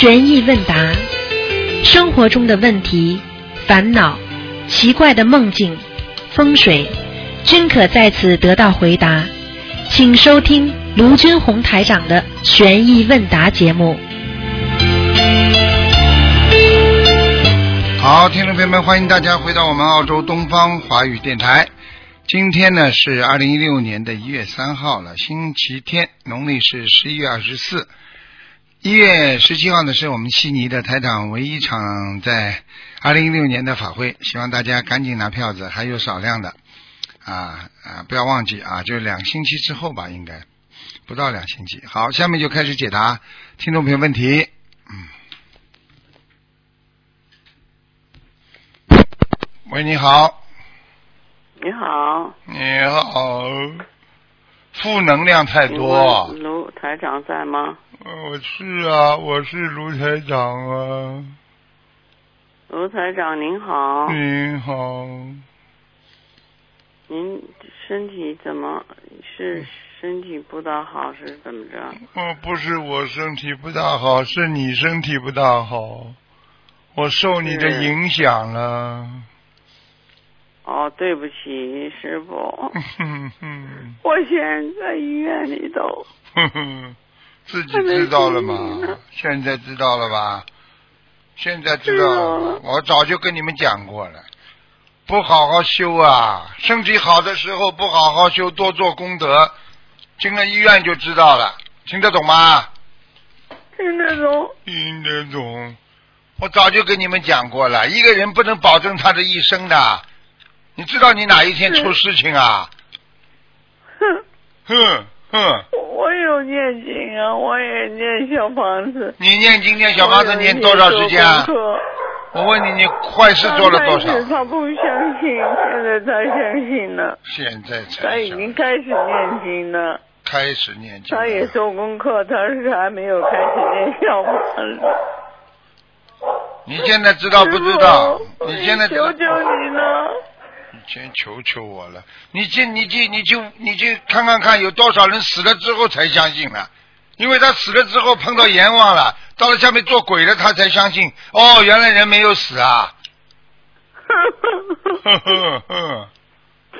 悬疑问答，生活中的问题、烦恼、奇怪的梦境、风水，均可在此得到回答。请收听卢军红台长的悬疑问答节目。好，听众朋友们，欢迎大家回到我们澳洲东方华语电台。今天呢是二零一六年的一月三号了，星期天，农历是十一月二十四。一月十七号呢是我们悉尼的台长唯一一场在二零一六年的法会，希望大家赶紧拿票子，还有少量的啊啊，不要忘记啊，就两星期之后吧，应该不到两星期。好，下面就开始解答听众朋友问题。嗯。喂，你好，你好，你好，负能量太多。卢台长在吗？呃我是啊，我是卢台长啊。卢台长您好，您好，您身体怎么是身体不大好是怎么着？哦，不是我身体不大好，是你身体不大好，我受你的影响了。哦，对不起，师傅，哼 哼我现在在医院里头。自己知道了吗？现在知道了吧？现在知道了我早就跟你们讲过了，不好好修啊，身体好的时候不好好修，多做功德，进了医院就知道了，听得懂吗？听得懂？听得懂。我早就跟你们讲过了，一个人不能保证他的一生的，你知道你哪一天出事情啊？哼，哼哼，我有念经啊，我也念小房子。你念经念小房子念多少时间啊？我问你，你坏事做了多少他不相信，现在他相信了，现在才他已经开始念经了。开始念经。他也做功课，他是还没有开始念小房子。你现在知道不知道你现在求求你了，你先求求我了。你去你去你去你去看看看，有多少人死了之后才相信了？因为他死了之后碰到阎王了，到了下面做鬼了，他才相信。哦，原来人没有死啊！呵呵呵，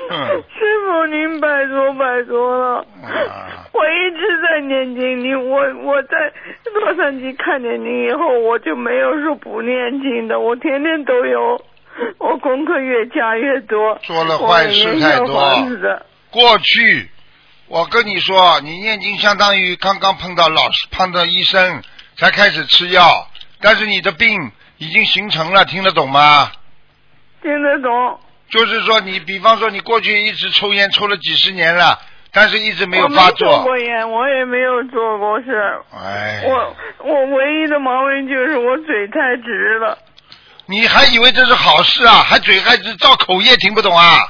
哼师傅您拜托拜托了。啊我一直在念经，你我我在洛杉矶看见您以后，我就没有说不念经的，我天天都有，我功课越加越多，做了坏事太多。过去，我跟你说，你念经相当于刚刚碰到老师、碰到医生才开始吃药，但是你的病已经形成了，听得懂吗？听得懂？就是说，你比方说你过去一直抽烟，抽了几十年了，但是一直没有我没发作做。过烟，我也没有做过事。哎，我我唯一的毛病就是我嘴太直了。你还以为这是好事啊？还嘴还是造口业，听不懂啊？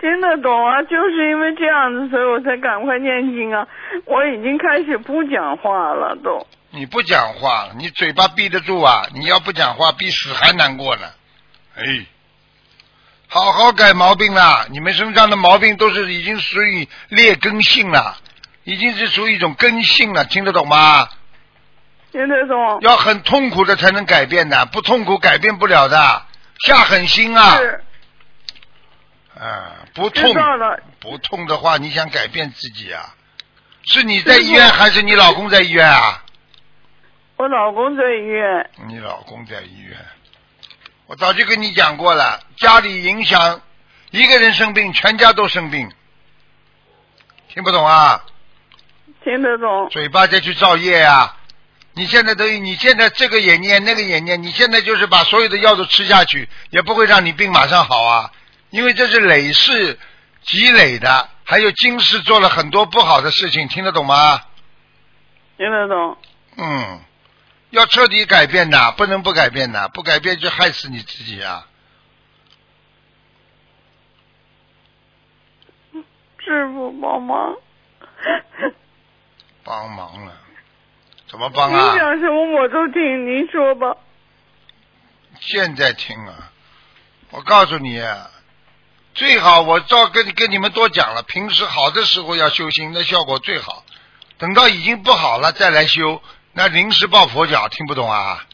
听得懂啊，就是因为这样子，所以我才赶快念经啊。我已经开始不讲话了，都。你不讲话，你嘴巴闭得住啊？你要不讲话，比死还难过呢。哎，好好改毛病啦！你们身上的毛病都是已经属于劣根性了，已经是属于一种根性了，听得懂吗？听得懂？要很痛苦的才能改变的，不痛苦改变不了的，下狠心啊！是，啊，不知痛。不痛的话，你想改变自己啊？是你在医院还是你老公在医院啊？我老公在医院，你老公在医院，我早就跟你讲过了，家里影响一个人生病，全家都生病，听不懂啊？听得懂？嘴巴再去造业啊！你现在等于你现在这个也念那个也念，你现在就是把所有的药都吃下去，也不会让你病马上好啊，因为这是累世积累的，还有今世做了很多不好的事情，听得懂吗？听得懂？嗯，要彻底改变的，不能不改变的，不改变就害死你自己啊！师傅帮忙。帮忙了，怎么帮您啊？讲什么我都听，您说吧。现在听啊，我告诉你啊，最好我照跟你跟你们多讲了，平时好的时候要修心，那效果最好。等到已经不好了再来修，那临时抱佛脚听不懂啊？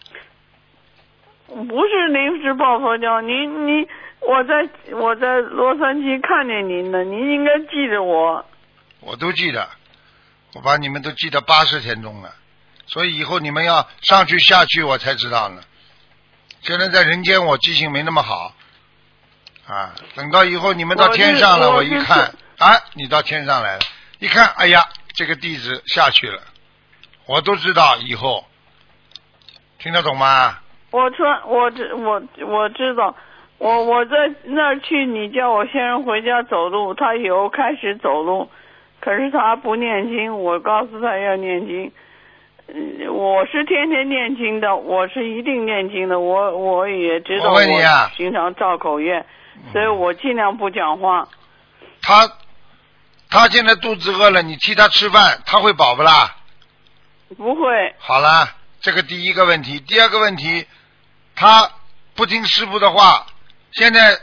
不是临时抱佛脚，您您我在我在洛杉矶看见您了，您应该记得我。我都记得，我把你们都记得八十天中了，所以以后你们要上去下去，我才知道呢。现在在人间，我记性没那么好啊。等到以后你们到天上了，我一看，啊，你到天上来了，一看，哎呀，这个弟子下去了，我都知道以后，听得懂吗？我穿我知我我知道，我我在那儿去，你叫我先生回家走路，他以后开始走路，可是他不念经，我告诉他要念经。嗯，我是天天念经的，我是一定念经的，我我也知道我问你啊经常造口业，所以我尽量不讲话。他他现在肚子饿了，你替他吃饭，他会饱不啦？不会，好了，这个第一个问题，第二个问题，他不听师傅的话，现在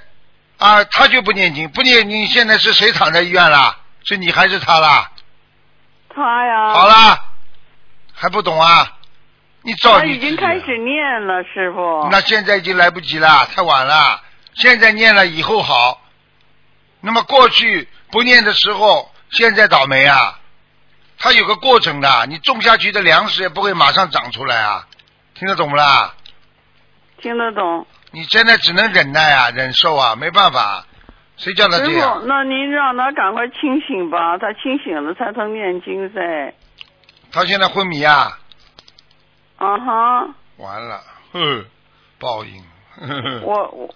啊，他就不念经，不念经，现在是谁躺在医院啦？是你还是他啦？他呀，好了，还不懂啊？你早他已经开始念了，师傅。那现在已经来不及了，太晚了。现在念了，以后好。那么过去不念的时候，现在倒霉啊。它有个过程的，你种下去的粮食也不会马上长出来啊。听得懂不啦？听得懂。你现在只能忍耐啊，忍受啊，没办法。谁叫他这样，？那您让他赶快清醒吧，他清醒了才能念经噻。他现在昏迷啊，啊哈，完了，哼，报应。呵呵我我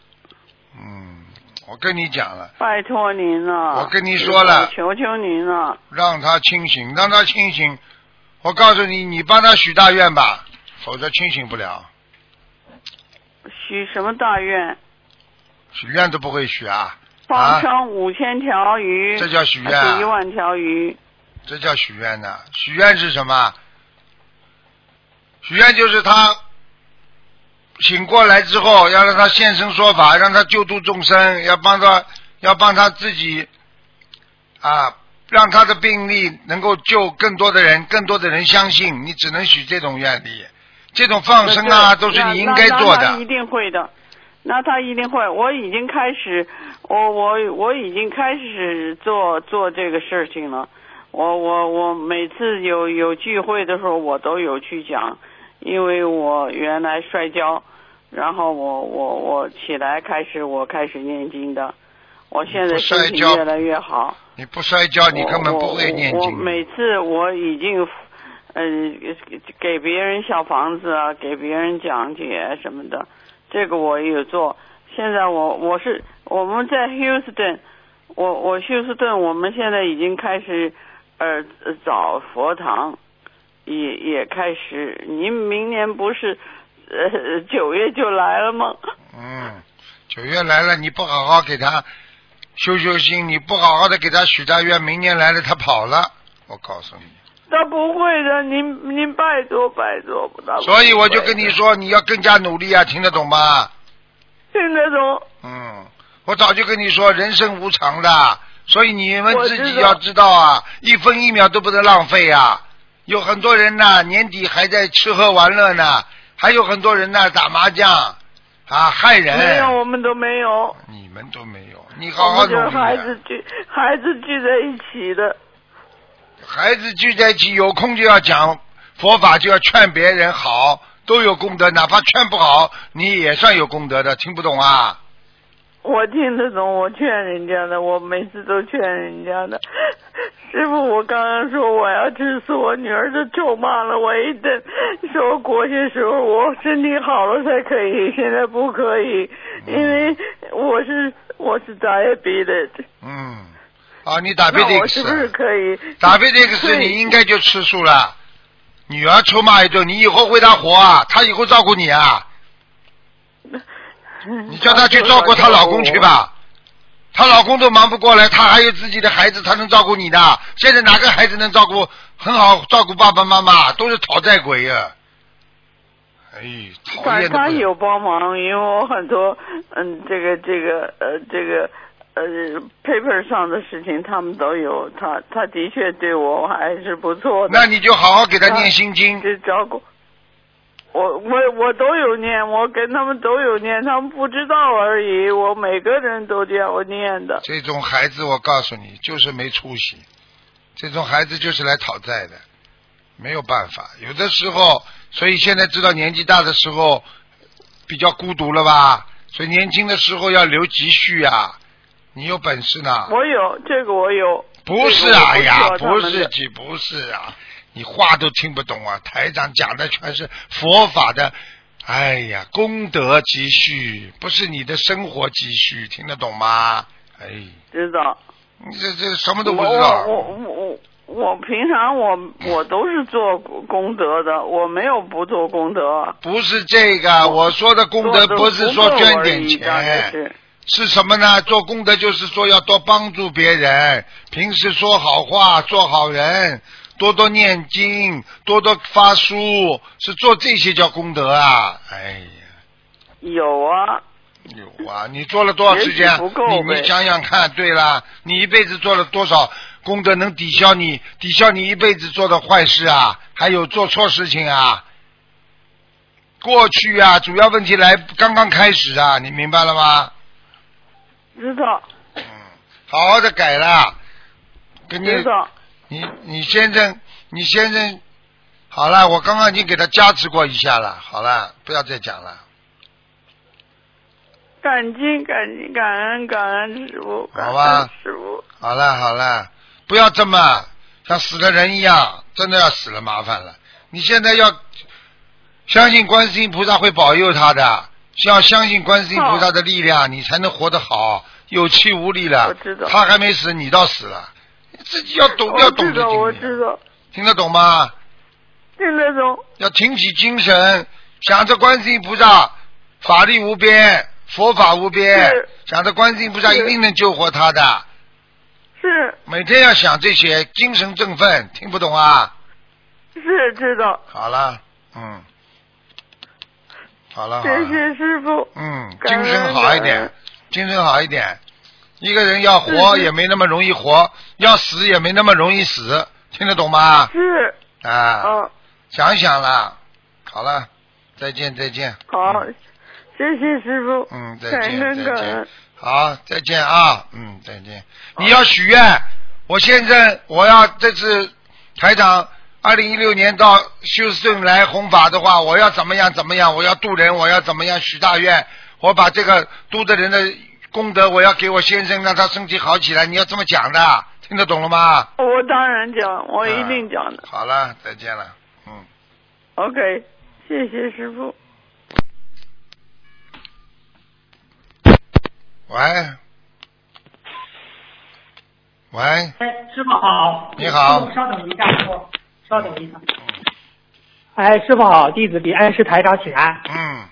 嗯，我跟你讲了，拜托您了。我跟你说了求求您了。让他清醒，让他清醒。我告诉你，你帮他许大愿吧，否则清醒不了。许什么大愿？许愿都不会许啊，放生五千条鱼。这叫许愿啊一万条鱼。这叫许愿呢。许愿是什么？许愿就是他醒过来之后，要让他现身说法，让他救度众生，要帮他，要帮他自己啊，让他的病例能够救更多的人，更多的人相信。你只能许这种愿力，这种放生啊，都是你应该做的一。定会的，那他一定会。我已经开始，我我我已经开始做做这个事情了。我我我每次有有聚会的时候，我都有去讲，因为我原来摔跤，然后我我我起来开始我开始念经的，我现在不身体越来越好。你不摔跤，你根本不会念我我经。每次我已经，嗯、给别人小房子啊，给别人讲解什么的，这个我也有做。现在我我是我们在休斯顿，我我休斯顿，我们现在已经开始呃找佛堂，也也开始。您明年不是呃九月就来了吗？嗯，九月来了，你不好好给他修修心，你不好好的给他许大愿，明年来了他跑了，我告诉你。他不会的，您您拜托拜托，不到所以我就跟你说，你要更加努力啊，听得懂吗？听得懂。嗯，我早就跟你说，人生无常的，所以你们自己要知道啊，一分一秒都不能浪费啊。有很多人呢，年底还在吃喝玩乐呢，还有很多人呢打麻将啊，害人。没有，我们都没有。你们都没有，你好好努力、孩子聚，孩子聚在一起的。孩子聚在一起，有空就要讲佛法，就要劝别人好，都有功德。哪怕劝不好，你也算有功德的。听不懂啊？我听得懂，我劝人家的，我每次都劝人家的。师傅，我刚刚说我要吃素，我女儿就咒骂了我一顿，说过些时候我身体好了才可以，现在不可以，因为我是我是打野逼的。嗯，啊，你打贝那迪克我是不是，可以？打贝迪克斯，对你应该就吃素了。女儿臭骂一顿，你以后为她活啊，她以后照顾你啊。你叫她去照顾她老公去吧。她老公都忙不过来，她还有自己的孩子，她能照顾你的。现在哪个孩子能照顾很好照顾爸爸妈妈？都是讨债鬼呀、哎，讨他。有帮忙，因为我很多嗯，这个这个呃，这个呃 paper 上的事情他们都有，他他的确对我还是不错的。那你就好好给他念心经。就照顾。我我我都有念，我跟他们都有念，他们不知道而已。我每个人都叫我念的。这种孩子，我告诉你，就是没出息。这种孩子就是来讨债的，没有办法。有的时候，所以现在知道年纪大的时候比较孤独了吧？所以年轻的时候要留积蓄啊！你有本事呢？我有这个，我有。不是啊，哎呀，不是是，不是啊。你话都听不懂啊！台长讲的全是佛法的，哎呀，功德积蓄，不是你的生活积蓄，听得懂吗？哎，知道。你这这什么都不知道。我我我我平常我我都是做功德的，我没有不做功德。不是这个，我说的功德不是说捐点钱，是什么呢？做功德就是说要多帮助别人，平时说好话，做好人。多多念经，多多发书，是做这些叫功德啊！哎呀，有啊，有啊！你做了多少时间？你你想想看，对啦，你一辈子做了多少功德，能抵消你抵消你一辈子做的坏事啊？还有做错事情啊？过去啊，主要问题来刚刚开始啊，你明白了吗？知道。嗯，好好的改了，跟你。你你先生，你先生，好了，我刚刚已经给他加持过一下了，好了，不要再讲了。感激感激感恩感恩师傅，好吧，师傅。好了好了，不要这么像死了人一样，真的要死了麻烦了。你现在要相信观世音菩萨会保佑他的，要相信观世音菩萨的力量，你才能活得好，有气无力了。他还没死，你倒死了。自己要懂，要懂得我知道，听得懂吗？听得懂。要挺起精神，想着观世音菩萨法力无边，佛法无边，想着观世音菩萨一定能救活他的。是。每天要想这些，精神振奋。听不懂啊？是知道。好了，嗯，好了。谢谢师傅。嗯，精神好一点，精神好一点。一个人要活也没那么容易活，要死也没那么容易死，听得懂吗？是。啊。想想啦，好了，再见再见。好，谢谢师傅。嗯，再见再见。好，再见啊，嗯，再见。你要许愿，我现在我要这次台长二零一六年到休斯顿来弘法的话，我要怎么样怎么样？我要渡人，我要怎么样许大愿？我把这个渡的人的。功德，我要给我先生，让他身体好起来。你要这么讲的，听得懂了吗？我当然讲，我一定讲的。好了，再见了，嗯。OK，谢谢师傅。喂，喂。哎，师傅好。你好。稍等一下，师傅，稍等一下。哎，师傅好，弟子给恩师台长请安。嗯。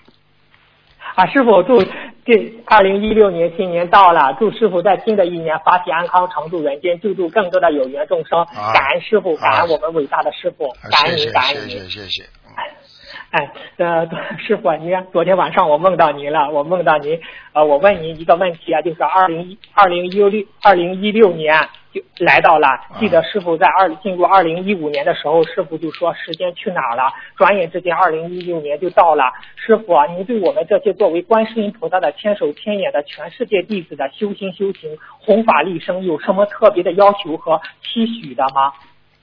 啊，师傅祝。这二零一六年新年到了，祝师傅在新的一年法体安康，常驻人间，救助更多的有缘众生。感恩师傅，感恩我们伟大的师傅，感恩您，感恩您。谢谢谢谢。哎，呃，师傅，您昨天晚上我梦到您了，我梦到您，呃，我问您一个问题啊，就是二零一二零一六二零一六年就来到了，记得师傅在二进入二零一五年的时候，师傅就说时间去哪儿了？转眼之间二零一六年就到了，师傅啊，您对我们这些作为观世音菩萨的千手千眼的全世界弟子的修心修行、弘法利生有什么特别的要求和期许的吗？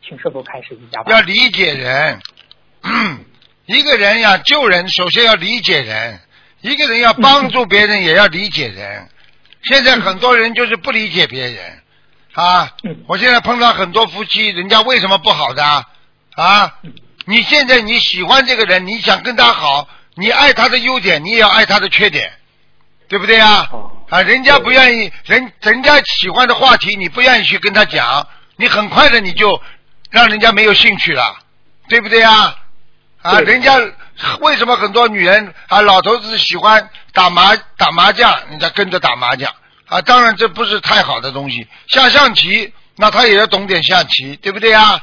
请师傅开始一下吧。要理解人。嗯 一个人要救人，首先要理解人；一个人要帮助别人，也要理解人。现在很多人就是不理解别人啊！我现在碰到很多夫妻，人家为什么不好的啊？你现在你喜欢这个人，你想跟他好，你爱他的优点，你也要爱他的缺点，对不对啊？啊，人家不愿意，人人家喜欢的话题，你不愿意去跟他讲，你很快的你就让人家没有兴趣了，对不对啊？啊，人家为什么很多女人啊，老头子喜欢打麻打麻将，人家跟着打麻将啊？当然这不是太好的东西。下象棋，那他也要懂点象棋，对不对啊？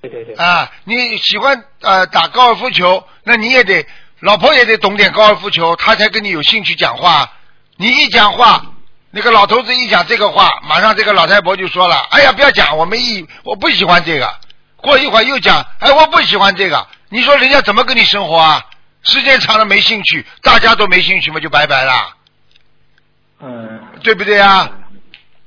对对对。啊，你喜欢呃打高尔夫球，那你也得老婆也得懂点高尔夫球，他才跟你有兴趣讲话。你一讲话，那个老头子一讲这个话，马上这个老太婆就说了：“哎呀，不要讲，我没意，我不喜欢这个。”过一会儿又讲：“哎，我不喜欢这个。”你说人家怎么跟你生活啊？时间长了没兴趣，大家都没兴趣嘛，就拜拜了，嗯，对不对啊？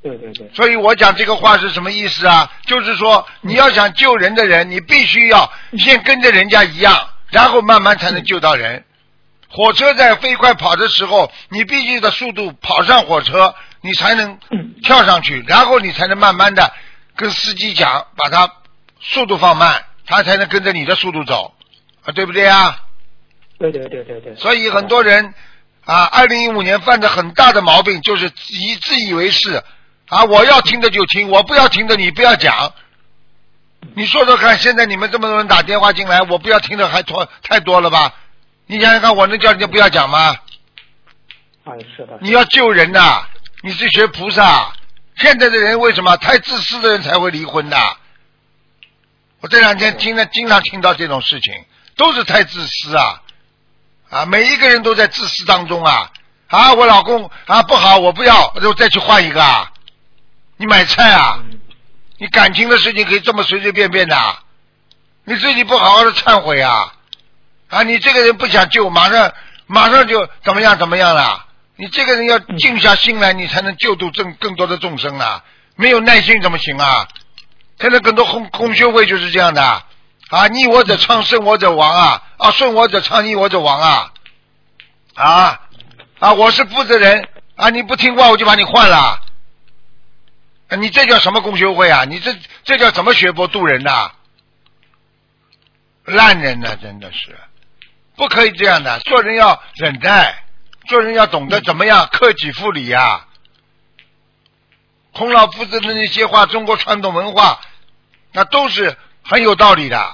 对对对，所以我讲这个话是什么意思啊？就是说，你要想救人的人，你必须要先跟着人家一样，然后慢慢才能救到人。火车在飞快跑的时候，你必须的速度跑上火车，你才能跳上去，然后你才能慢慢的跟司机讲，把它速度放慢，他才能跟着你的速度走，啊，对不对啊？对对对对对。所以很多人啊，二零一五年犯的很大的毛病就是以自以为是啊，我要听的就听，我不要听的你不要讲。你说说看，现在你们这么多人打电话进来，我不要听的还多太多了吧？你想想看，我能叫人家不要讲吗？啊，是的。你要救人呐、你是学菩萨。现在的人为什么太自私的人才会离婚的？我这两天听了，经常听到这种事情，都是太自私啊！啊，每一个人都在自私当中啊！啊，我老公啊不好，我不要，我再去换一个啊！你买菜啊？你感情的事情可以这么随随便便的？你自己不好好的忏悔啊！啊，你这个人不想救，马上马上就怎么样怎么样了？你这个人要静下心来，你才能救度更更多的众生啊！没有耐心怎么行啊？现在很多公公修会就是这样的啊，逆我者昌，顺我者亡啊！啊，顺我者昌，逆我者亡啊！啊啊，我是负责人啊，你不听话我就把你换了。你这叫什么公修会啊？你这这叫怎么学佛度人呐、烂人呐、真的是不可以这样的。做人要忍耐，做人要懂得怎么样克己复礼呀、孔老夫子的那些话，中国传统文化，那都是很有道理的。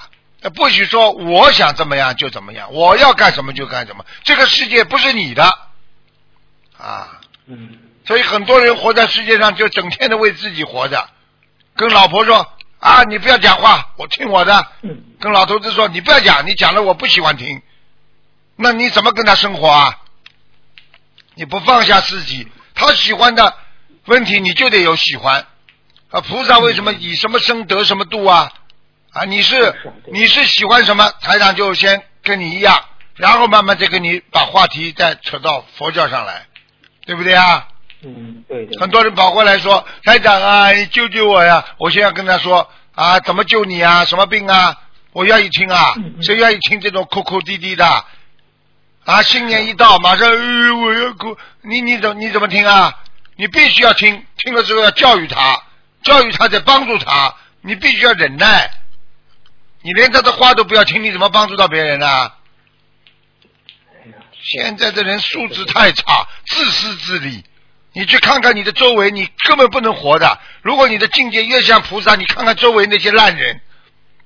不许说我想怎么样就怎么样，我要干什么就干什么。这个世界不是你的啊，嗯所以很多人活在世界上就整天的为自己活着，跟老婆说啊，你不要讲话，我听我的。嗯跟老头子说你不要讲，你讲了我不喜欢听。那你怎么跟他生活啊？你不放下自己，他喜欢的问题你就得有喜欢。啊，菩萨为什么以什么生得什么度啊？啊，你是是你是喜欢什么，台长就先跟你一样，然后慢慢再跟你把话题再扯到佛教上来，对不对啊？嗯，对对。很多人跑过来说：“台长啊，你救救我呀！”我现在跟他说：“啊，怎么救你啊？什么病啊？我愿意听啊嗯！嗯谁愿意听这种哭哭啼啼的？啊，新年一到，马上，呃，我要哭。你你怎你怎么听啊？你必须要听，听了之后要教育他，教育他再帮助他。你必须要忍耐。你连他的话都不要听，你怎么帮助到别人啊？哎呀，现在的人素质太差，自私自利。你去看看你的周围，你根本不能活的。如果你的境界越像菩萨，你看看周围那些烂人，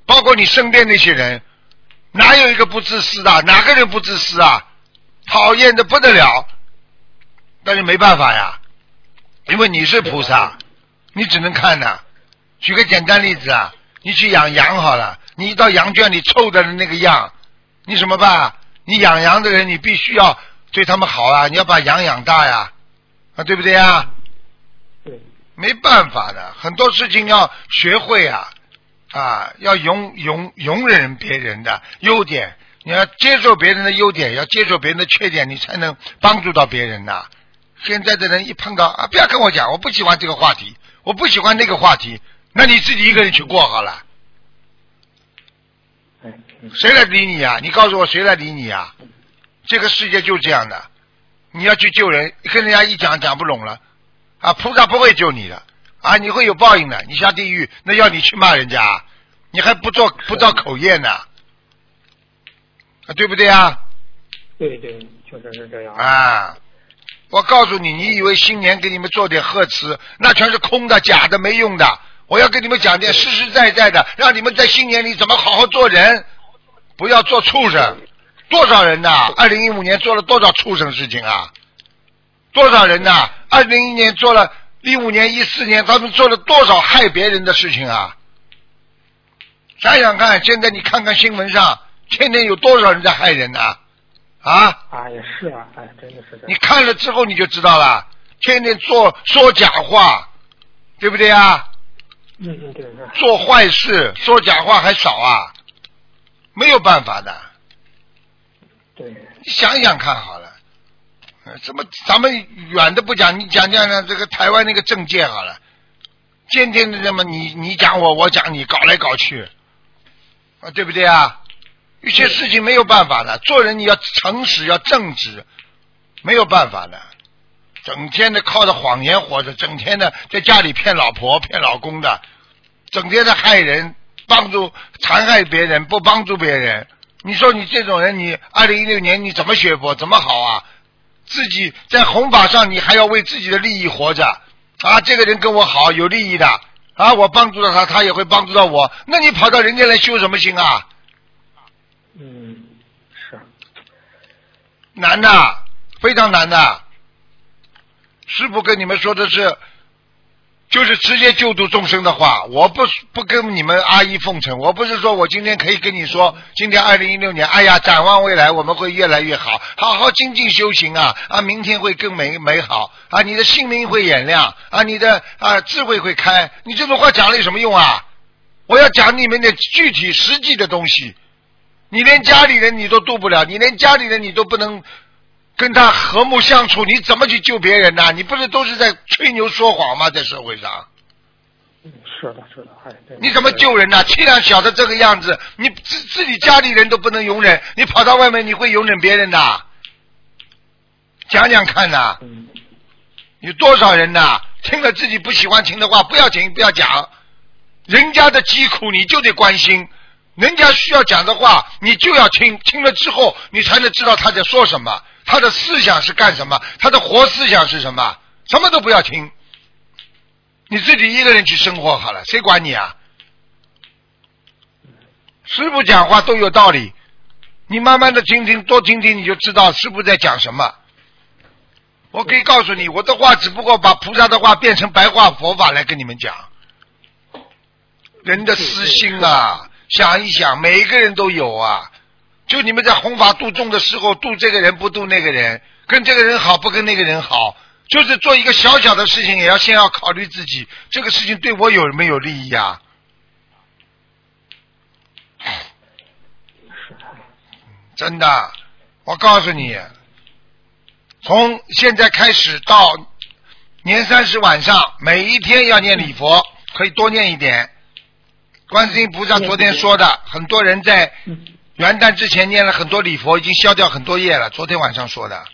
包括你身边那些人，哪有一个不自私的？哪个人不自私啊？讨厌的不得了。但是没办法呀，因为你是菩萨，你只能看呐。举个简单例子啊，你去养羊好了，你到羊圈里臭的那个样，你怎么办啊？你养羊的人，你必须要对他们好啊，你要把羊养大呀，啊，对不对呀？对，没办法的，很多事情要学会啊，啊，要容容容忍别人的优点，你要接受别人的优点，要接受别人的缺点，你才能帮助到别人呐。现在的人一碰到啊，不要跟我讲，我不喜欢这个话题，我不喜欢那个话题，那你自己一个人去过好了，谁来理你啊？你告诉我谁来理你啊？这个世界就这样的，你要去救人，跟人家一讲讲不拢了，啊，菩萨不会救你的，啊，你会有报应的，你下地狱，那要你去骂人家，你还不做不造口业呢，啊，对不对啊？对对，确实是这样。啊，我告诉你，你以为新年给你们做点贺词，那全是空的、假的、没用的。我要跟你们讲点实实在在的，让你们在新年里怎么好好做人，不要做畜生。多少人呐、二零一五年做了多少畜生事情啊？多少人呐、二零一年做了，一五年、一四年他们做了多少害别人的事情啊？想想看，现在你看看新闻上，天天有多少人在害人呐、啊？啊，也是啊，哎，真的是这你。看了之后你就知道了，天天做说假话，对不对啊？嗯嗯对是。做坏事说假话还少啊，没有办法的。对。你想想看好了，呃怎么咱们远的不讲，你讲讲呢这个台湾那个政界好了，天天的这么你你讲我我讲你搞来搞去，啊对不对啊？有些事情没有办法的，做人你要诚实要正直，没有办法的。整天的靠着谎言活着，整天的在家里骗老婆骗老公的，整天的害人，帮助残害别人，不帮助别人。你说你这种人，你二零一六年你怎么学佛，怎么好啊？自己在弘法上，你还要为自己的利益活着啊！这个人跟我好，有利益的啊，我帮助到他，他也会帮助到我。那你跑到人家来修什么心啊？嗯，是。难的，非常难的。师傅跟你们说的是，就是直接救度众生的话，我不不跟你们阿谀奉承，我不是说我今天可以跟你说，今天二零一六年，哎呀，展望未来我们会越来越好，好好精进修行啊啊，明天会更美美好啊，你的心灵会眼亮啊，你的啊智慧会开，你这种话讲了有什么用啊？我要讲你们的具体实际的东西，你连家里人你都渡不了，你连家里人你都不能。跟他和睦相处，你怎么去救别人呢？你不是都是在吹牛说谎吗？在社会上，嗯，是的，是的，哎，你怎么救人呢？气量小的这个样子，你自自己家里人都不能容忍，你跑到外面你会容忍别人的？讲讲看呐，嗯，有多少人呐？听了自己不喜欢听的话，不要听，不要讲。人家的疾苦你就得关心，人家需要讲的话你就要听，听了之后你才能知道他在说什么。他的思想是干什么？他的活思想是什么？什么都不要听，你自己一个人去生活好了，谁管你啊？师傅讲话都有道理，你慢慢的听听，多听听，你就知道师傅在讲什么。我可以告诉你，我的话只不过把菩萨的话变成白话佛法来跟你们讲。人的私心啊，想一想，每一个人都有啊。就你们在弘法度众的时候，度这个人不度那个人，跟这个人好不跟那个人好，就是做一个小小的事情，也要先要考虑自己，这个事情对我有没有利益啊？真的，我告诉你，从现在开始到年三十晚上，每一天要念礼佛，可以多念一点。观世音菩萨昨天说的，很多人在。元旦之前念了很多礼佛，已经消掉很多业了。昨天晚上说的，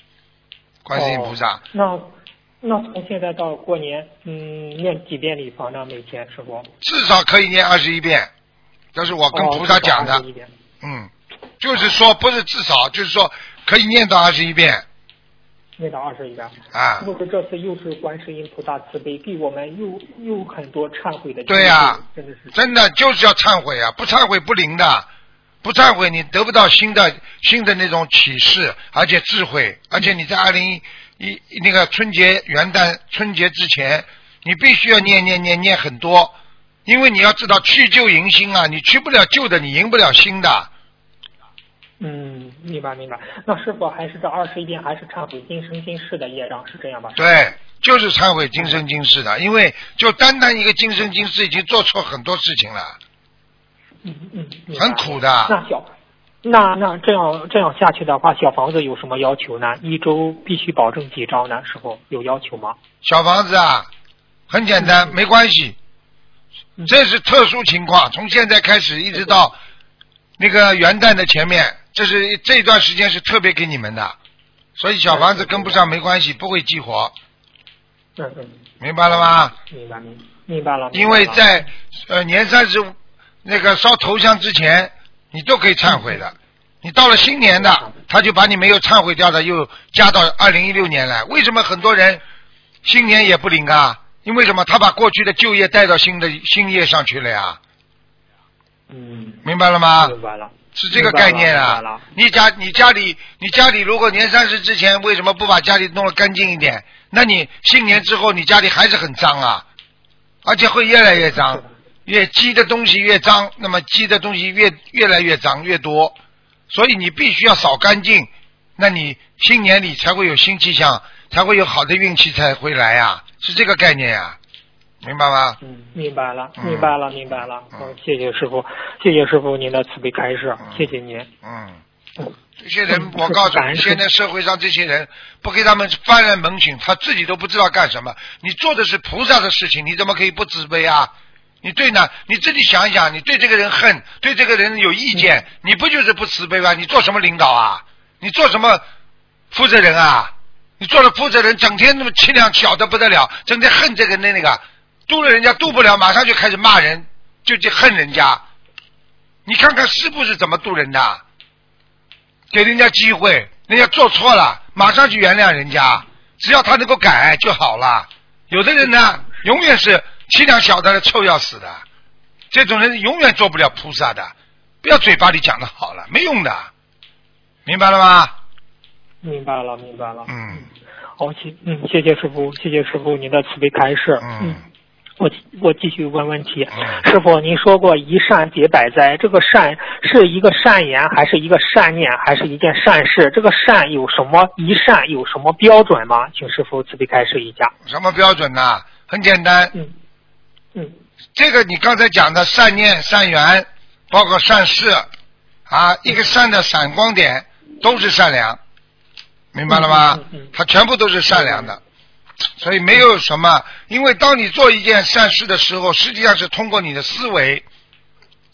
观世音菩萨。那那从现在到过年，嗯，念几遍礼佛呢？每天师傅？至少可以念二十一遍，这是我跟菩萨讲的。嗯，就是说不是至少，就是说可以念到二十一遍。念到二十一遍。啊。是不是这次又是观世音菩萨慈悲，给我们又又很多忏悔的对呀，真的是。真的就是要忏悔啊！不忏悔不灵的。不忏悔，你得不到新的新的那种启示，而且智慧，而且你在二零一那个春节元旦春节之前，你必须要念念念念很多，因为你要知道去旧迎新啊，你去不了旧的，你赢不了新的。嗯，明白明白。那是否还是这二十一遍，还是忏悔今生今世的业障，是这样吧？对，就是忏悔今生今世的，因为就单单一个今生今世已经做错很多事情了。嗯嗯，很苦的。那小，那那这样这样下去的话，小房子有什么要求呢？一周必须保证几张呢？师傅有要求吗？小房子啊，很简单，没关系。这是特殊情况，从现在开始一直到那个元旦的前面，这是这段时间是特别给你们的，所以小房子跟不上没关系，不会激活。嗯嗯。明白了吗？明白明明白了。因为在呃年三十。那个烧头香之前，你都可以忏悔的。你到了新年的，他就把你没有忏悔掉的又加到二零一六年来。为什么很多人新年也不灵啊？因为什么？他把过去的旧业带到新的新业上去了呀。嗯。明白了吗？明白了。是这个概念啊。你家你家里你家里如果年三十之前为什么不把家里弄得干净一点？那你新年之后你家里还是很脏啊，而且会越来越脏。越积的东西越脏，那么积的东西越越来越脏越多，所以你必须要扫干净，那你新年里才会有新气象。才会有好的运气才会来呀，是这个概念呀，明白吗？嗯，明白了，嗯明白了，明白了。嗯嗯，谢谢师傅，谢谢师傅您的慈悲开示嗯，谢谢您。嗯。嗯这些人嗯，我告诉你，现在社会上这些人不给他们幡然门醒，他自己都不知道干什么。你做的是菩萨的事情，你怎么可以不慈悲啊？你对呢？你自己想一想，你对这个人恨，对这个人有意见，你不就是不慈悲吗？你做什么领导啊？你做什么负责人啊？你做了负责人，整天那么气量小的不得了，整天恨这个那那个，度了人家度不了，马上就开始骂人，就去恨人家。你看看师傅是怎么度人的？给人家机会，人家做错了，马上去原谅人家，只要他能够改就好了。有的人呢，永远是气量小的臭要死的，这种人永远做不了菩萨的。不要嘴巴里讲的好了，没用的，明白了吗？明白了，明白了。嗯好，谢嗯，谢谢师傅，谢谢师傅您的慈悲开示。嗯，我我继续问问题。嗯师傅，您说过一善解百灾，这个善是一个善言，还是一个善念，还是一件善事？这个善有什么一善有什么标准吗？请师傅慈悲开示一下。什么标准呢？很简单，嗯嗯这个你刚才讲的善念、善缘，包括善事啊，一个善的闪光点都是善良，明白了吗嗯嗯嗯？它全部都是善良的，所以没有什么。因为当你做一件善事的时候，实际上是通过你的思维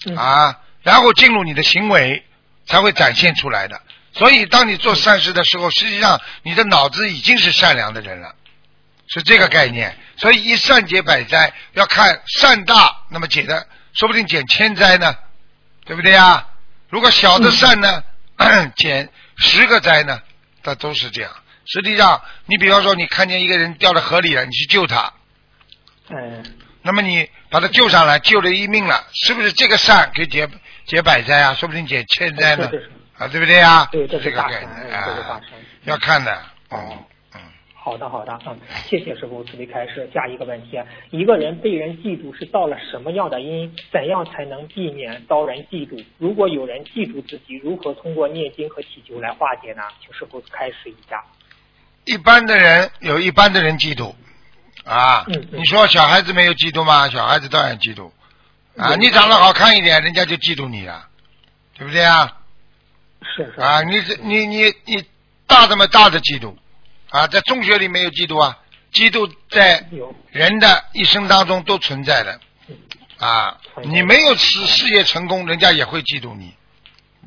嗯啊，然后进入你的行为，才会展现出来的。所以，当你做善事的时候，实际上你的脑子已经是善良的人了。是这个概念。所以一善解百灾，要看善大，那么解的说不定减千灾呢，对不对呀？如果小的善呢，减十个灾呢，它都是这样。实际上，你比方说，你看见一个人掉到河里了，你去救他，嗯那么你把他救上来，救了一命了，是不是这个善可以解解百灾啊？说不定解千灾呢啊，对不对呀？对，这是个概大善，念哎这是大啊，善。要看的，嗯哦嗯。好的，好的，嗯，谢谢师傅慈悲开示。下一个问题，一个人被人嫉妒是到了什么样的因？怎样才能避免遭人嫉妒？如果有人嫉妒自己，如何通过念经和祈求来化解呢？请师傅开始一下。一般的人有一般的人嫉妒啊，你说小孩子没有嫉妒吗？小孩子当然嫉妒啊，你长得好看一点，人家就嫉妒你了，对不对啊？是是啊，你这你你你大的嘛大的嫉妒啊，在中学里没有嫉妒啊，嫉妒在人的一生当中都存在的嗯啊，你没有事事业成功，人家也会嫉妒你，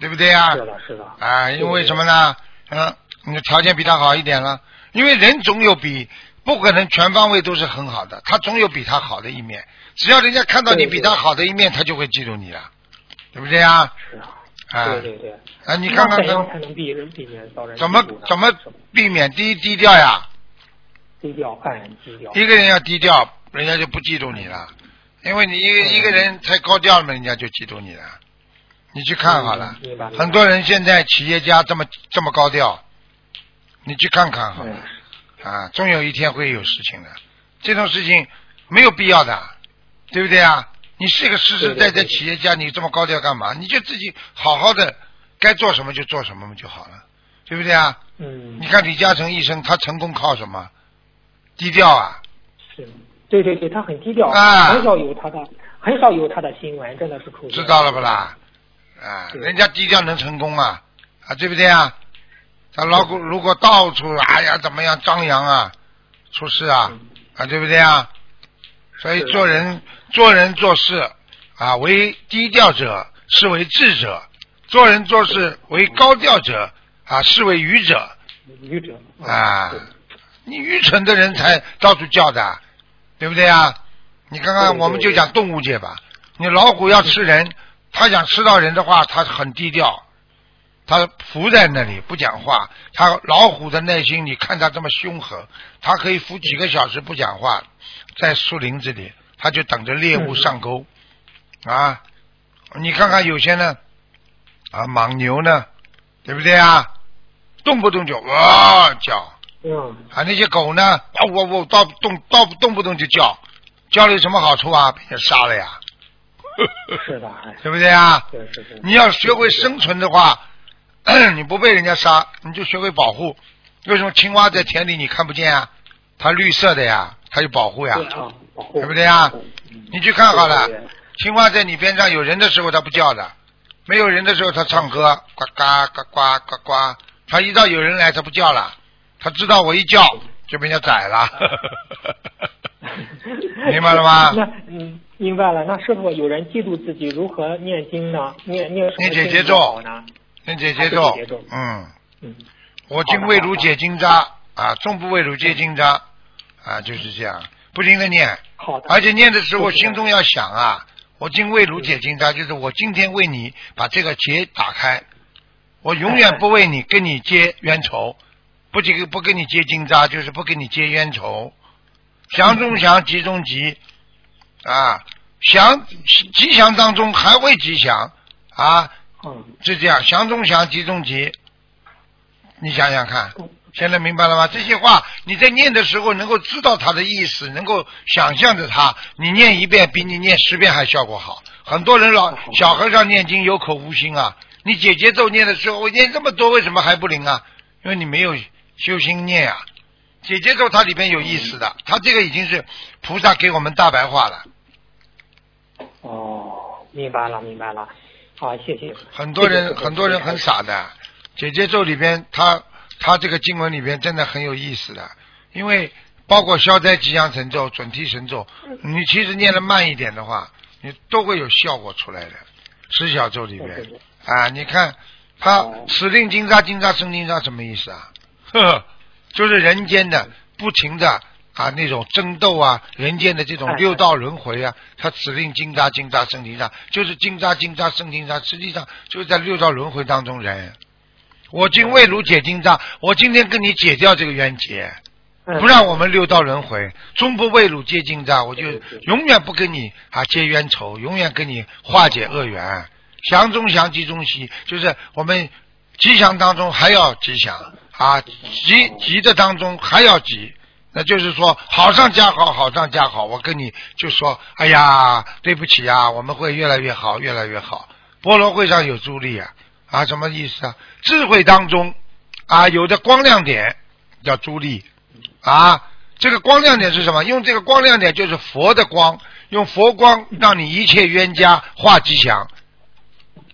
对不对啊？是的，是的，啊，因为什么呢？嗯，你的条件比他好一点了，因为人总有比不可能全方位都是很好的，他总有比他好的一面。只要人家看到你比他好的一面，他就会嫉妒你了，对不对呀？是啊，啊对对对。啊，你看看怎样才能避避免遭人怎么怎么避免第一低调呀？低调？哎，低调。一个人要低调，人家就不嫉妒你了，因为你一个一个人太高调了嘛，人家就嫉妒你了。你去看好了很多人现在企业家这么这么高调，你去看看好了。嗯啊，总有一天会有事情的。这种事情没有必要的，对不对啊？你是个实实在在对对对企业家，你这么高调干嘛？你就自己好好的，该做什么就做什么就好了，对不对啊？嗯你，看李嘉诚医生，他成功靠什么？低调啊！是，对对对，他很低调，啊很少有他的，很少有他的新闻，真的是。知道了不啦？啊，人家低调能成功啊，啊，对不对啊？他老虎如果到处哎呀怎么样张扬啊，出事啊，嗯啊，对不对啊？所以做人做人做事啊，为低调者是为智者，做人做事为高调者啊，是为愚者愚者啊。你愚蠢的人才到处叫的，对不对啊？你看看，对对我们就讲动物界吧。你老虎要吃人，它想吃到人的话，它很低调，它伏在那里不讲话。它老虎的内心，你看它这么凶狠，它可以伏几个小时不讲话，在树林子里，它就等着猎物上钩。啊，你看看有些呢，啊，莽牛呢，对不对啊？动不动就哇叫。嗯，啊，那些狗呢？啊，我我到动到动不动就叫，叫了有什么好处啊？被人杀了呀，是的，哎，对不对啊？是是是。你要学会生存的话，你不被人家杀，你就学会保护，为什么青蛙在田里你看不见啊？它绿色的呀，它有保护呀对不对呀？嗯你去看好了青蛙在你边上有人的时候它不叫的，没有人的时候它唱歌，呱呱呱呱呱呱。它一到有人来，它不叫了，它知道我一叫就被人家宰了。明白了吗那嗯，明白了。那师傅，有人嫉妒自己如何念经呢？念念什么念姐姐咒好呢？念姐姐咒还是姐姐咒，嗯，嗯，我今未如解经渣啊，终不未如解经渣啊，就是这样，不停的念，好的。而且念的时候心中要想啊，我今为如解经渣，就是我今天为你把这个结打开，我永远不为你跟你结冤仇，不这个不跟你结金渣，就是不跟你结冤仇，祥中祥，吉中吉啊，祥吉祥当中还会吉祥啊，嗯，是这样，祥中祥，吉中吉。你想想看，现在明白了吗？这些话你在念的时候能够知道它的意思，能够想象着它，你念一遍比你念十遍还效果好。很多人老小和尚念经有口无心啊，你姐姐咒念的时候，我念这么多，为什么还不灵啊？因为你没有修心念啊。姐姐咒它里边有意思的，它这个已经是菩萨给我们大白话了。哦，明白了，明白了。好，谢谢。很多人谢谢很多人很傻的，姐姐咒里边，他他这个经文里边真的很有意思的，因为包括消灾吉祥神咒、准提神咒，你其实念的慢一点的话，你都会有效果出来的。十小咒里边啊，你看他哦。此令金吒金吒生金吒什么意思啊？呵呵，就是人间的不停的啊那种争斗啊，人间的这种哎六道轮回啊，他指令金吒金吒生金吒，就是金吒金吒生金吒，实际上就是在六道轮回当中人。我今为汝解经障，我今天跟你解掉这个冤结，嗯不让我们六道轮回，终不为汝结金障，我就永远不跟你啊结冤仇，永远跟你化解恶缘。祥中祥，吉中吉，就是我们吉祥当中还要吉祥啊，吉吉的当中还要吉，那就是说好上加好，好上加好。我跟你就说，哎呀，对不起啊，我们会越来越好，越来越好。菠萝会上有助力啊，啊，什么意思啊？智慧当中啊，有的光亮点叫助力啊。这个光亮点是什么？用这个光亮点就是佛的光，用佛光让你一切冤家化吉祥。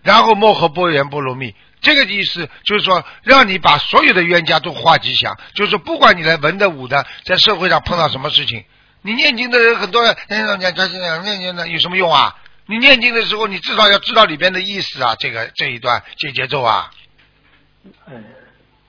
然后莫和波缘波罗蜜，这个意思就是说，让你把所有的冤家都化吉祥，就是不管你来文的武的，在社会上碰到什么事情，你念经的人很多人，念念念念念念念有什么用啊？你念经的时候，你至少要知道里边的意思啊，这个这一段这节奏啊，嗯，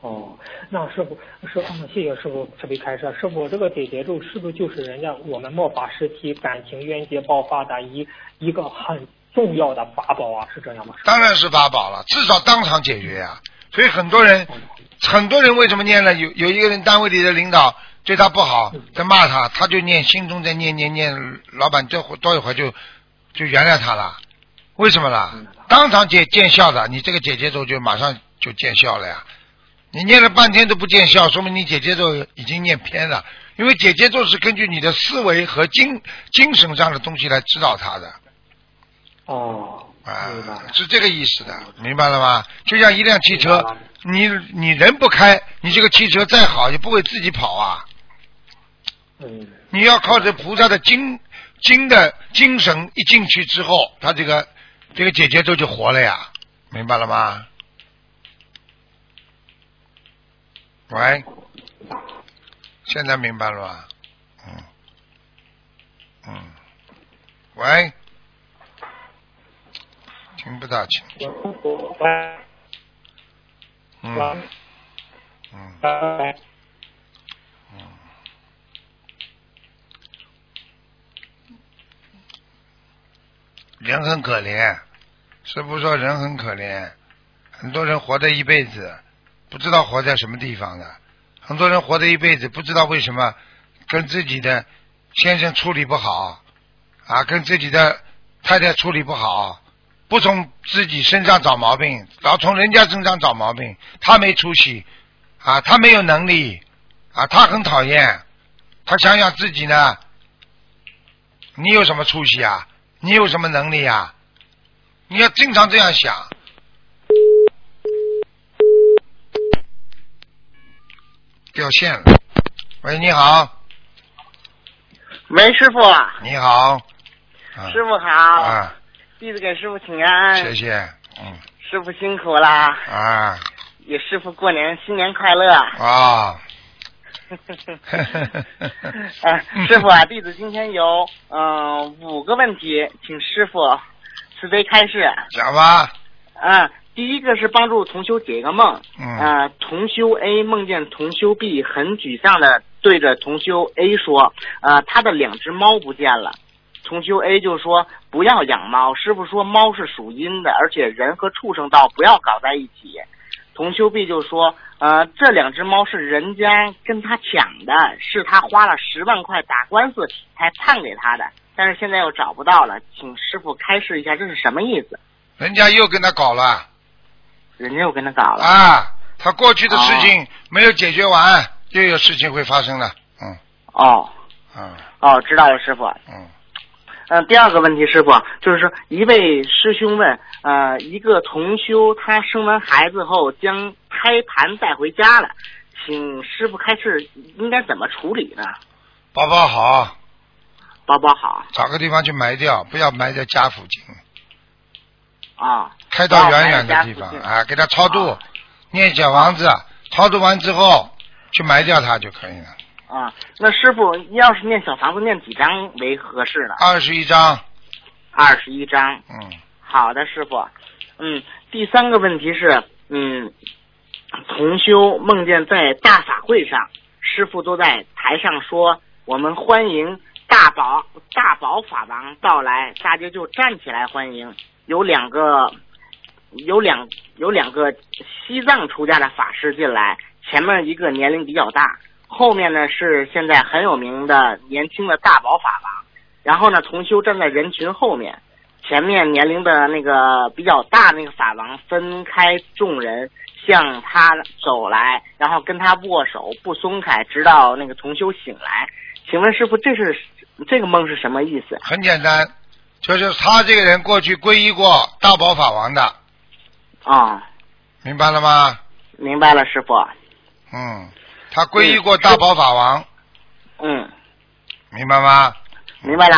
哦，那师傅，师傅，谢谢师傅慈悲开示。师傅，这个解节奏是不是就是人家我们末法时期感情冤结爆发的一一个很重要的法宝啊？是这样吗？当然是法宝了，至少当场解决呀、所以很多人，很多人为什么念了？有有一个人单位里的领导对他不好，在骂他，他就念心中在念念念，老板这会多一会儿就就原谅他了。为什么啦？当场见见效的，你这个姐姐咒就马上就见效了呀。你念了半天都不见效，说明你姐姐咒已经念偏了。因为姐姐咒是根据你的思维和精精神上的东西来指导他的。哦，啊。是这个意思的，明白了吗？就像一辆汽车你你人不开，你这个汽车再好也不会自己跑啊。嗯，你要靠着菩萨的精精的精神一进去之后，他这个这个姐姐咒就活了呀，明白了吗？喂，现在明白了吧？嗯嗯，喂，听不大清，我我喂嗯喂嗯。喂，人很可怜，师傅说人很可怜，很多人活这一辈子不知道活在什么地方的，很多人活这一辈子不知道为什么跟自己的先生处理不好啊，跟自己的太太处理不好，不从自己身上找毛病，老从人家身上找毛病，他没出息啊，他没有能力啊，他很讨厌，他想想自己呢，你有什么出息啊？你有什么能力啊？你要经常这样想。掉线了。喂，你好，喂，师傅，你好，啊。师傅好，啊，弟子给师傅请安，谢谢，嗯。师傅辛苦啦，啊。也师傅过年新年快乐。啊，啊，师傅啊，弟子今天有嗯、呃五个问题，请师傅慈悲开示。讲吧，啊，第一个是帮助同修解一个梦。嗯啊，同修 A 梦见同修 B 很沮丧的对着同修 A 说：“啊，他的两只猫不见了。”同修 A 就说：“不要养猫，师傅说猫是属阴的，而且人和畜生道不要搞在一起。”同修碧就说：“呃，这两只猫是人家跟他抢的，是他花了十万块打官司才判给他的，但是现在又找不到了，请师傅开示一下这是什么意思？人家又跟他搞了。人家又跟他搞了。啊，他过去的事情没有解决完，又有事情会发生了，嗯。哦。嗯。哦，知道了，师傅。嗯，嗯，第二个问题，师傅就是说，一位师兄问，呃，一个同修他生完孩子后将胎盘带回家了，请师傅开示应该怎么处理呢？包包好，包包好。找个地方去埋掉，不要埋在家附近，啊，开到远远的地方啊，给他超度。啊，念小房子，超度完之后去埋掉它就可以了。啊，那师傅要是念小房子念几张为合适呢？二十一章，二十一张。嗯，好的，师傅。嗯，第三个问题是，嗯，同修梦见在大法会上，师傅都在台上说，我们欢迎大宝大宝法王到来，大家就站起来欢迎。有两个，有两有两个西藏出家的法师进来，前面一个年龄比较大，后面呢是现在很有名的年轻的大宝法王。然后呢，同修站在人群后面，前面年龄的那个比较大那个法王分开众人向他走来，然后跟他握手不松开，直到那个同修醒来。请问师傅，这是这个梦是什么意思？很简单，就是他这个人过去皈依过大宝法王的，啊、明白了吗？明白了，师傅。嗯，他皈依过大宝法王，嗯，明白吗？明白了。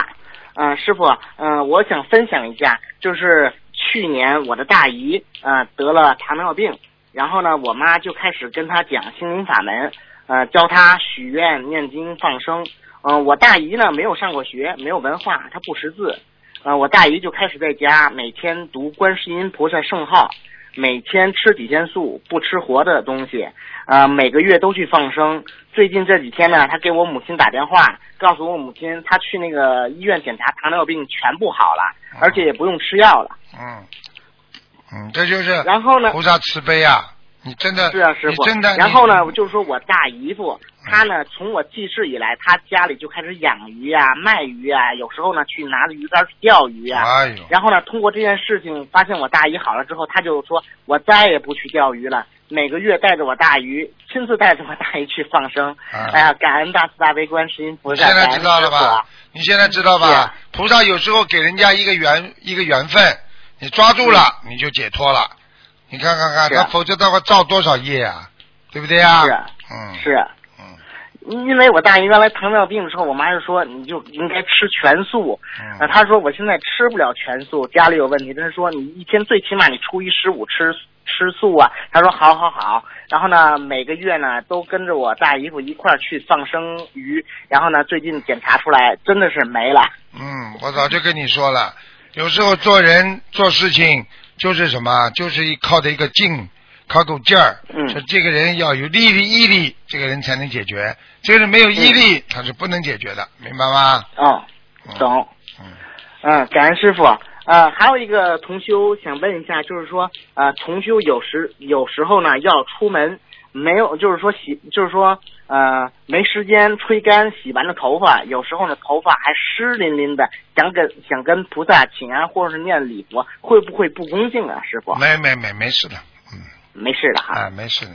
嗯、师傅，嗯、我想分享一下，就是去年我的大姨，呃，得了糖尿病，然后呢，我妈就开始跟她讲心灵法门，呃，教她许愿、念经、放生。嗯、我大姨呢没有上过学，没有文化，她不识字。呃，我大姨就开始在家每天读观世音菩萨圣号，每天吃几天素，不吃活的东西。呃，每个月都去放生。最近这几天呢，他给我母亲打电话，告诉我母亲他去那个医院检查糖尿病全部好了，而且也不用吃药了。嗯，嗯，这就是然后呢，菩萨慈悲啊！你真的是啊，师傅真的。。然后呢，你就是说我大姨夫，他呢从我记事以来，他家里就开始养鱼啊、卖鱼啊，有时候呢去拿着鱼竿去钓鱼啊。哎呦，然后呢，通过这件事情，发现我大姨好了之后，他就说我再也不去钓鱼了，每个月带着我大姨，亲自带着我大姨去放生。啊哎呀，感恩大慈大悲观世音菩萨。你现在知道了吧？你现在知道吧？菩萨有时候给人家一个缘一个缘分，你抓住了，你就解脱了。你看看看，他否则的话造多少业啊？对不对啊？是啊嗯，是啊。嗯因为我大姨原来糖尿病的时候，我妈就说你就应该吃全素。呃，嗯，她说我现在吃不了全素，家里有问题。她说你一天最起码你初一十五吃吃素啊。她说好好好。然后呢，每个月呢都跟着我大姨夫一块儿去放生鱼。然后呢，最近检查出来真的是没了。嗯，我早就跟你说了，有时候做人做事情就是什么，就是一靠的一个劲，靠股劲儿。嗯说这个人要有毅力，毅力，这个人才能解决。这个人没有毅力，他是不能解决的，明白吗？哦，嗯懂。嗯，嗯，感恩师傅。呃，还有一个同修想问一下，就是说，呃，同修有时有时候呢要出门，没有，就是说洗，就是说，呃，没时间吹干洗完的头发，有时候呢头发还湿淋淋的，想跟想跟菩萨请安或者是念礼佛，会不会不恭敬啊，师傅？没没没没事的，嗯，没事的哈。啊，没事的。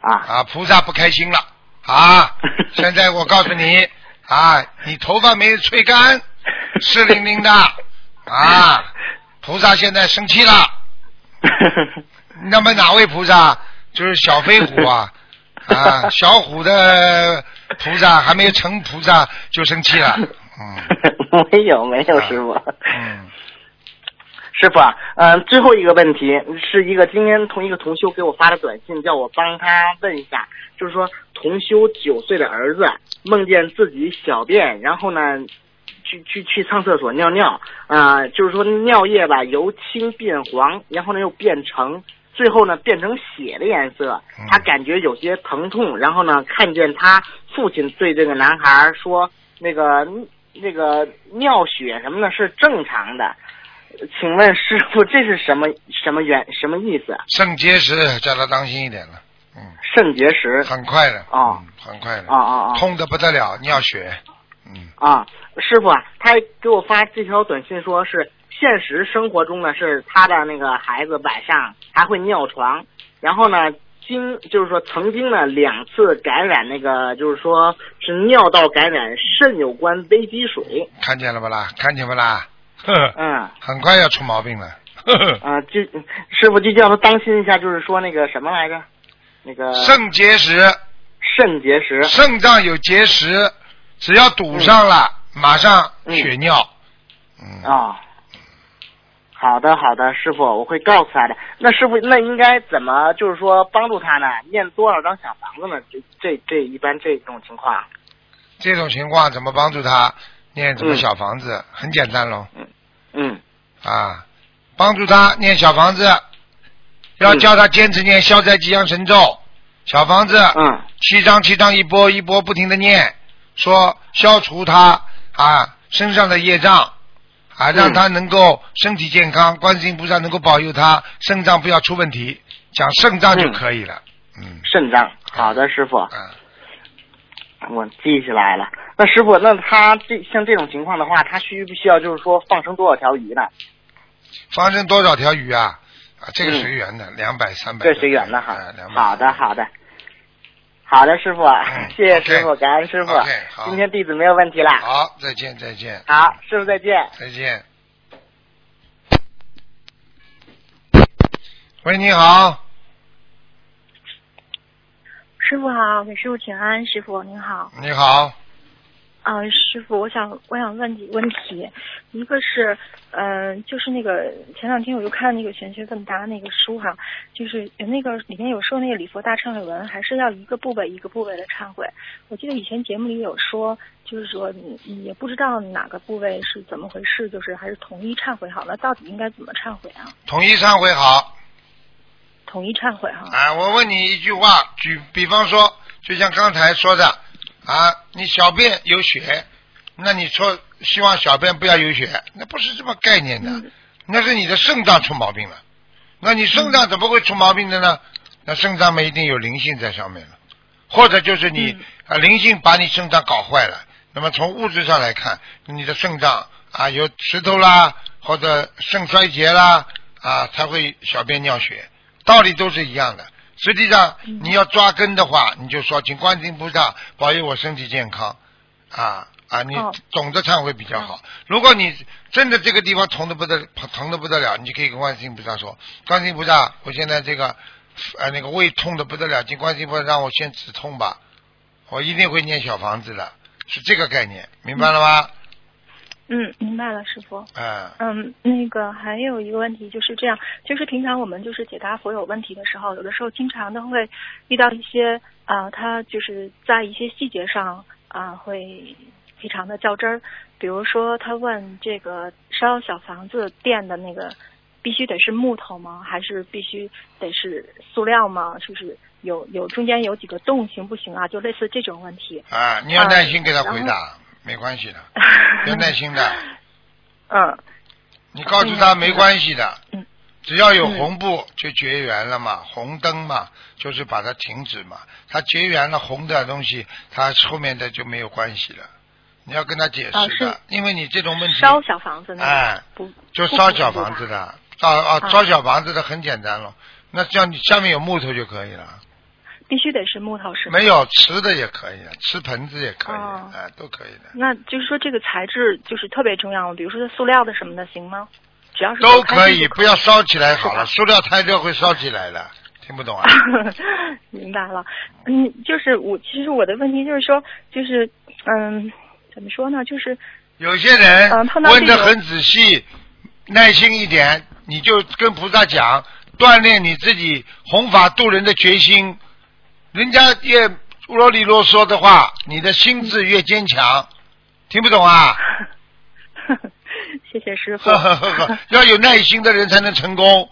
啊，啊，菩萨不开心了啊！现在我告诉你啊，你头发没吹干，湿淋淋的啊，菩萨现在生气了。那么哪位菩萨？就是小飞虎啊啊，小虎的菩萨还没有成菩萨就生气了，嗯 没有没有师傅。嗯，师傅，嗯、最后一个问题是一个今天同一个同修给我发的短信，叫我帮他问一下，就是说同修九岁的儿子梦见自己小便，然后呢，去去去上厕所尿尿，啊、就是说尿液吧由青变黄，然后呢又变成。最后呢，变成血的颜色，他感觉有些疼痛，然后呢，看见他父亲对这个男孩说：“那个那个尿血什么的是正常的。”请问师傅，这是什么什么原什么意思？肾结石叫他当心一点了，嗯，肾结石。很快的，哦嗯，很快的，啊啊啊。痛的不得了，尿血，嗯，啊！师傅啊，他给我发这条短信说是现实生活中呢，是他的那个孩子晚上还会尿床，然后呢，经就是说曾经呢两次感染那个就是说是尿道感染肾有关危积水，看见了不啦？看见不啦？嗯。很快要出毛病了，啊，就师傅就叫他当心一下，就是说那个什么来着，那个肾结石，肾结石。肾脏有结石，只要堵上了，马上血尿，嗯，啊、好的好的，师傅，我会告诉他的。那师傅，那应该怎么就是说帮助他呢？念多少张小房子呢？这这这一般这种情况，这种情况怎么帮助他念什么嗯。小房子？很简单喽，嗯。啊，帮助他念小房子，要嗯叫他坚持念消灾吉祥神咒，小房子嗯。七张七张一波一波不停的念，说消除他啊身上的业障啊，让他能够身体健康，观世音菩萨能够保佑他肾脏不要出问题，讲肾脏就可以了。嗯。肾脏。好的，师傅，啊，我记起来了。那师傅，那他这像这种情况的话，他需不需要就是说放生多少条鱼呢？放生多少条鱼啊？啊，这个嗯随缘的，两百三百。这随缘的哈啊。200好的，好的，好的，师傅嗯，谢谢师傅，感恩师傅。今天弟子没有问题了。好，再见再见好，师傅再见。再见。喂，你好，师傅好，给师傅请安。师傅您好，你好，啊、师傅，我想我想问几个问题，一个是，嗯、就是那个前两天我就看那个玄学问答那个书哈，就是那个里面有说那个礼佛大忏悔文还是要一个部位一个部位的忏悔。我记得以前节目里有说，就是说你你也不知道哪个部位是怎么回事，就是还是统一忏悔好，那到底应该怎么忏悔啊？统一忏悔好。统一忏悔哈。啊，我问你一句话，举比方说，就像刚才说的啊，你小便有血，那你说希望小便不要有血，那不是这么概念的，嗯那是你的肾脏出毛病了。那你肾脏怎么会出毛病的呢？那肾脏嘛一定有灵性在上面了，或者就是你、嗯啊灵性把你肾脏搞坏了。那么从物质上来看，你的肾脏啊有石头啦，或者肾衰竭啦啊才会小便尿血，道理都是一样的。实际上嗯你要抓根的话，你就说请观世音菩萨保佑我身体健康啊啊！你哦懂得忏悔比较好。如果你真的这个地方疼的不得疼的不得了，你就可以跟观世音菩萨说：观世音菩萨，我现在这个呃那个胃痛的不得了，请观世音菩萨让我先止痛吧，我一定会念小房子的，是这个概念，明白了吗？嗯，明白了，师傅。嗯嗯，那个还有一个问题就是这样，就是平常我们就是解答佛有问题的时候，有的时候经常都会遇到一些啊、他就是在一些细节上啊、会非常的较真儿。比如说，他问这个烧小房子垫的那个必须得是木头吗？还是必须得是塑料吗？就是有有中间有几个洞行不行啊？就类似这种问题。啊，你要耐心给他回答，没关系的，要耐心的。嗯你告诉他没关系的，嗯只要有红布就绝缘了嘛，红灯嘛，就是把它停止嘛。它绝缘了红的东西，它后面的就没有关系了。你要跟他解啊释的，是因为你这种问题，烧小房子那个、哎不就烧小房子的，啊啊，啊烧小房子的很简单了。那这样你下面有木头就可以了，必须得是木头是吗？没有瓷的也可以，瓷盆子也可以，哦哎，都可以的，那就是说这个材质就是特别重要，比如说塑料的什么的行吗？只要是都可以，不要烧起来好了，塑料太热会烧起来的，听不懂啊？明白了，嗯，就是我其实我的问题就是说，就是嗯，怎么说呢？就是有些人问的很仔细，耐心一点，你就跟菩萨讲，锻炼你自己弘法度人的决心。人家越啰里啰嗦的话，你的心智越坚强。听不懂啊？谢谢师傅 要有耐心的人才能成功。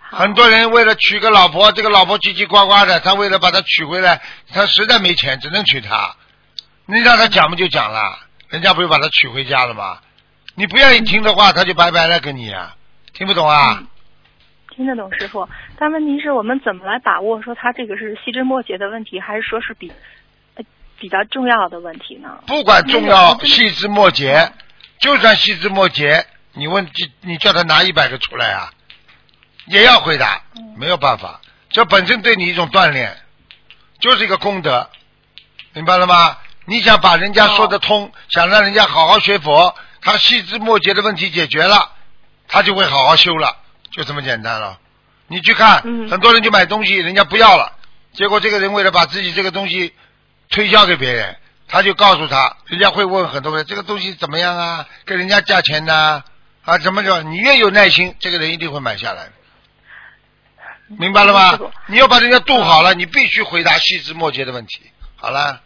很多人为了娶个老婆，这个老婆叽叽呱呱的，他为了把她娶回来，他实在没钱，只能娶她。你让他讲不就讲了，人家不就把他娶回家了吗？你不愿意听的话，他就拜拜了，跟你啊，听不懂啊？听得懂师傅，但问题是我们怎么来把握说他这个是细枝末节的问题，还是说是比呃比较重要的问题呢？不管重要细枝末节，就算细枝末节，你问你叫他拿一百个出来啊，也要回答，没有办法，这本身对你一种锻炼，就是一个功德，明白了吗？你想把人家说得通，想让人家好好学佛，他细枝末节的问题解决了，他就会好好修了，就这么简单了。你去看，嗯很多人就买东西，人家不要了，结果这个人为了把自己这个东西推销给别人，他就告诉他，人家会问很多人这个东西怎么样啊，跟人家价钱呢啊怎么着？你越有耐心，这个人一定会买下来的。明白了吗？你要把人家度好了，你必须回答细枝末节的问题。好了，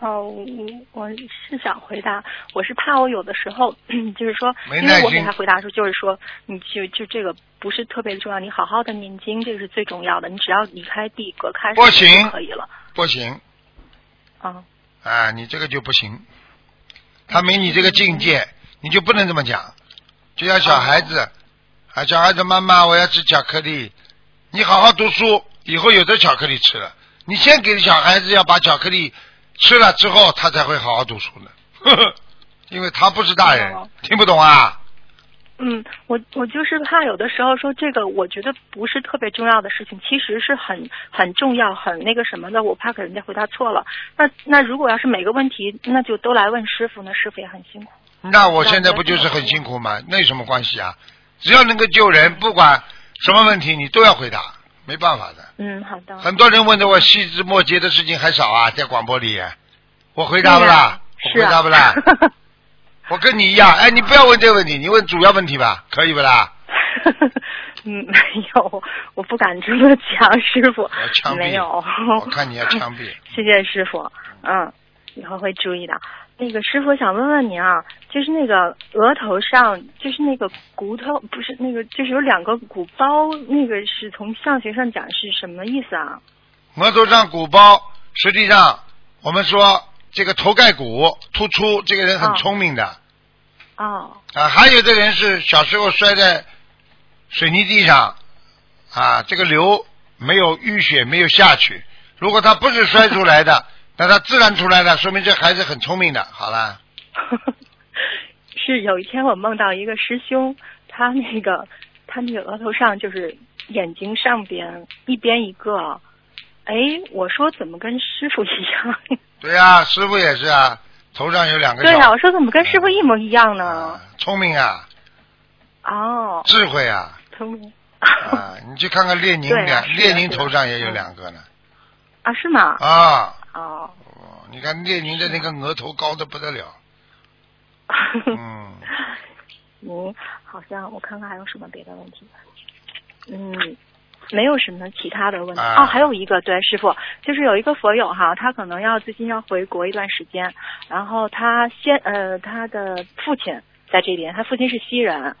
哦，我我是想回答，我是怕我有的时候 就是说，因为我给他回答说，就是说，你就就这个不是特别重要，你好好的念经，这个是最重要的，你只要离开地隔开不行可以了。不行啊，啊，你这个就不行，他没你这个境界，你就不能这么讲。就像小孩子，啊，小孩子妈妈我要吃巧克力，你好好读书，以后有的巧克力吃了。你先给小孩子要把巧克力吃了之后，他才会好好读书呢，呵呵，因为他不是大人哦，听不懂啊。嗯，我我就是怕有的时候说这个，我觉得不是特别重要的事情，其实是很很重要、很那个什么的，我怕给人家回答错了。那那如果要是每个问题，那就都来问师傅，那师傅也很辛苦。那我现在不就是很辛苦吗？那有什么关系啊？只要能够救人，不管什么问题，你都要回答，没办法的。嗯，好的。很多人问的我细枝末节的事情还少啊，在广播里，我回答不啦？我。回答不啦？我跟你一样，哎，你不要问这个问题，你问主要问题吧，可以不啦？嗯，没有，我不敢这么讲，师傅没有。我看你要枪毙。谢谢师傅，嗯，以后会注意的。那个师傅想问问您啊，就是那个额头上，就是那个骨头，不是那个，就是有两个鼓包，那个是从相学上讲是什么意思啊？额头上鼓包，实际上我们说这个头盖骨突出，这个人很哦聪明的。哦，啊，还有的人是小时候摔在水泥地上，啊，这个流没有淤血没有下去。如果他不是摔出来的，那他自然出来的，说明这孩子很聪明的。好了，是有一天我梦到一个师兄，他那个他那个额头上就是眼睛上边一边一个，哎，我说怎么跟师傅一样？对呀、师傅也是啊，头上有两个对呀、我说怎么跟师傅一模一样呢啊？聪明啊，哦，智慧啊，聪明啊，你去看看列宁 的列宁头上也有嗯两个呢。啊，是吗？啊，哦，哦你看列宁的那个额头高的不得了，嗯，您好像我看看还有什么别的问题？嗯，没有什么其他的问题。啊哦，还有一个，对，师傅，就是有一个佛友哈，他可能要最近要回国一段时间，然后他先呃，他的父亲在这边，他父亲是西人。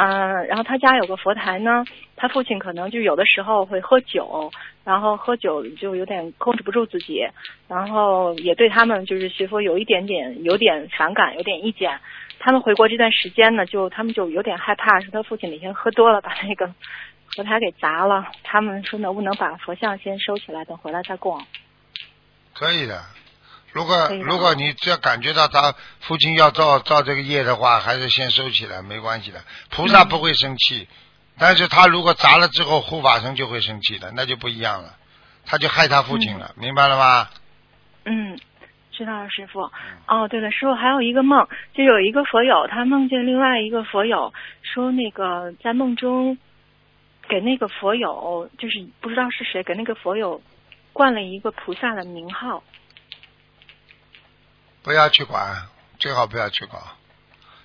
嗯，然后他家有个佛台呢，他父亲可能就有的时候会喝酒，然后喝酒就有点控制不住自己，然后也对他们就是学佛有一点点有点反感，有点意见。他们回国这段时间呢，就他们就有点害怕，说他父亲哪天喝多了把那个佛台给砸了。他们说能不能把佛像先收起来，等回来再供？可以的。如果如果你只要感觉到他父亲要造造这个业的话，还是先收起来，没关系的。菩萨不会生气，但是他如果砸了之后，护法神就会生气的，那就不一样了，他就害他父亲了，明白了吗？嗯，知道了，师傅。哦，对了，师傅还有一个梦，就有一个佛友，他梦见另外一个佛友说，那个在梦中，给那个佛友，就是不知道是谁给那个佛友冠了一个菩萨的名号。不要去管，最好不要去搞，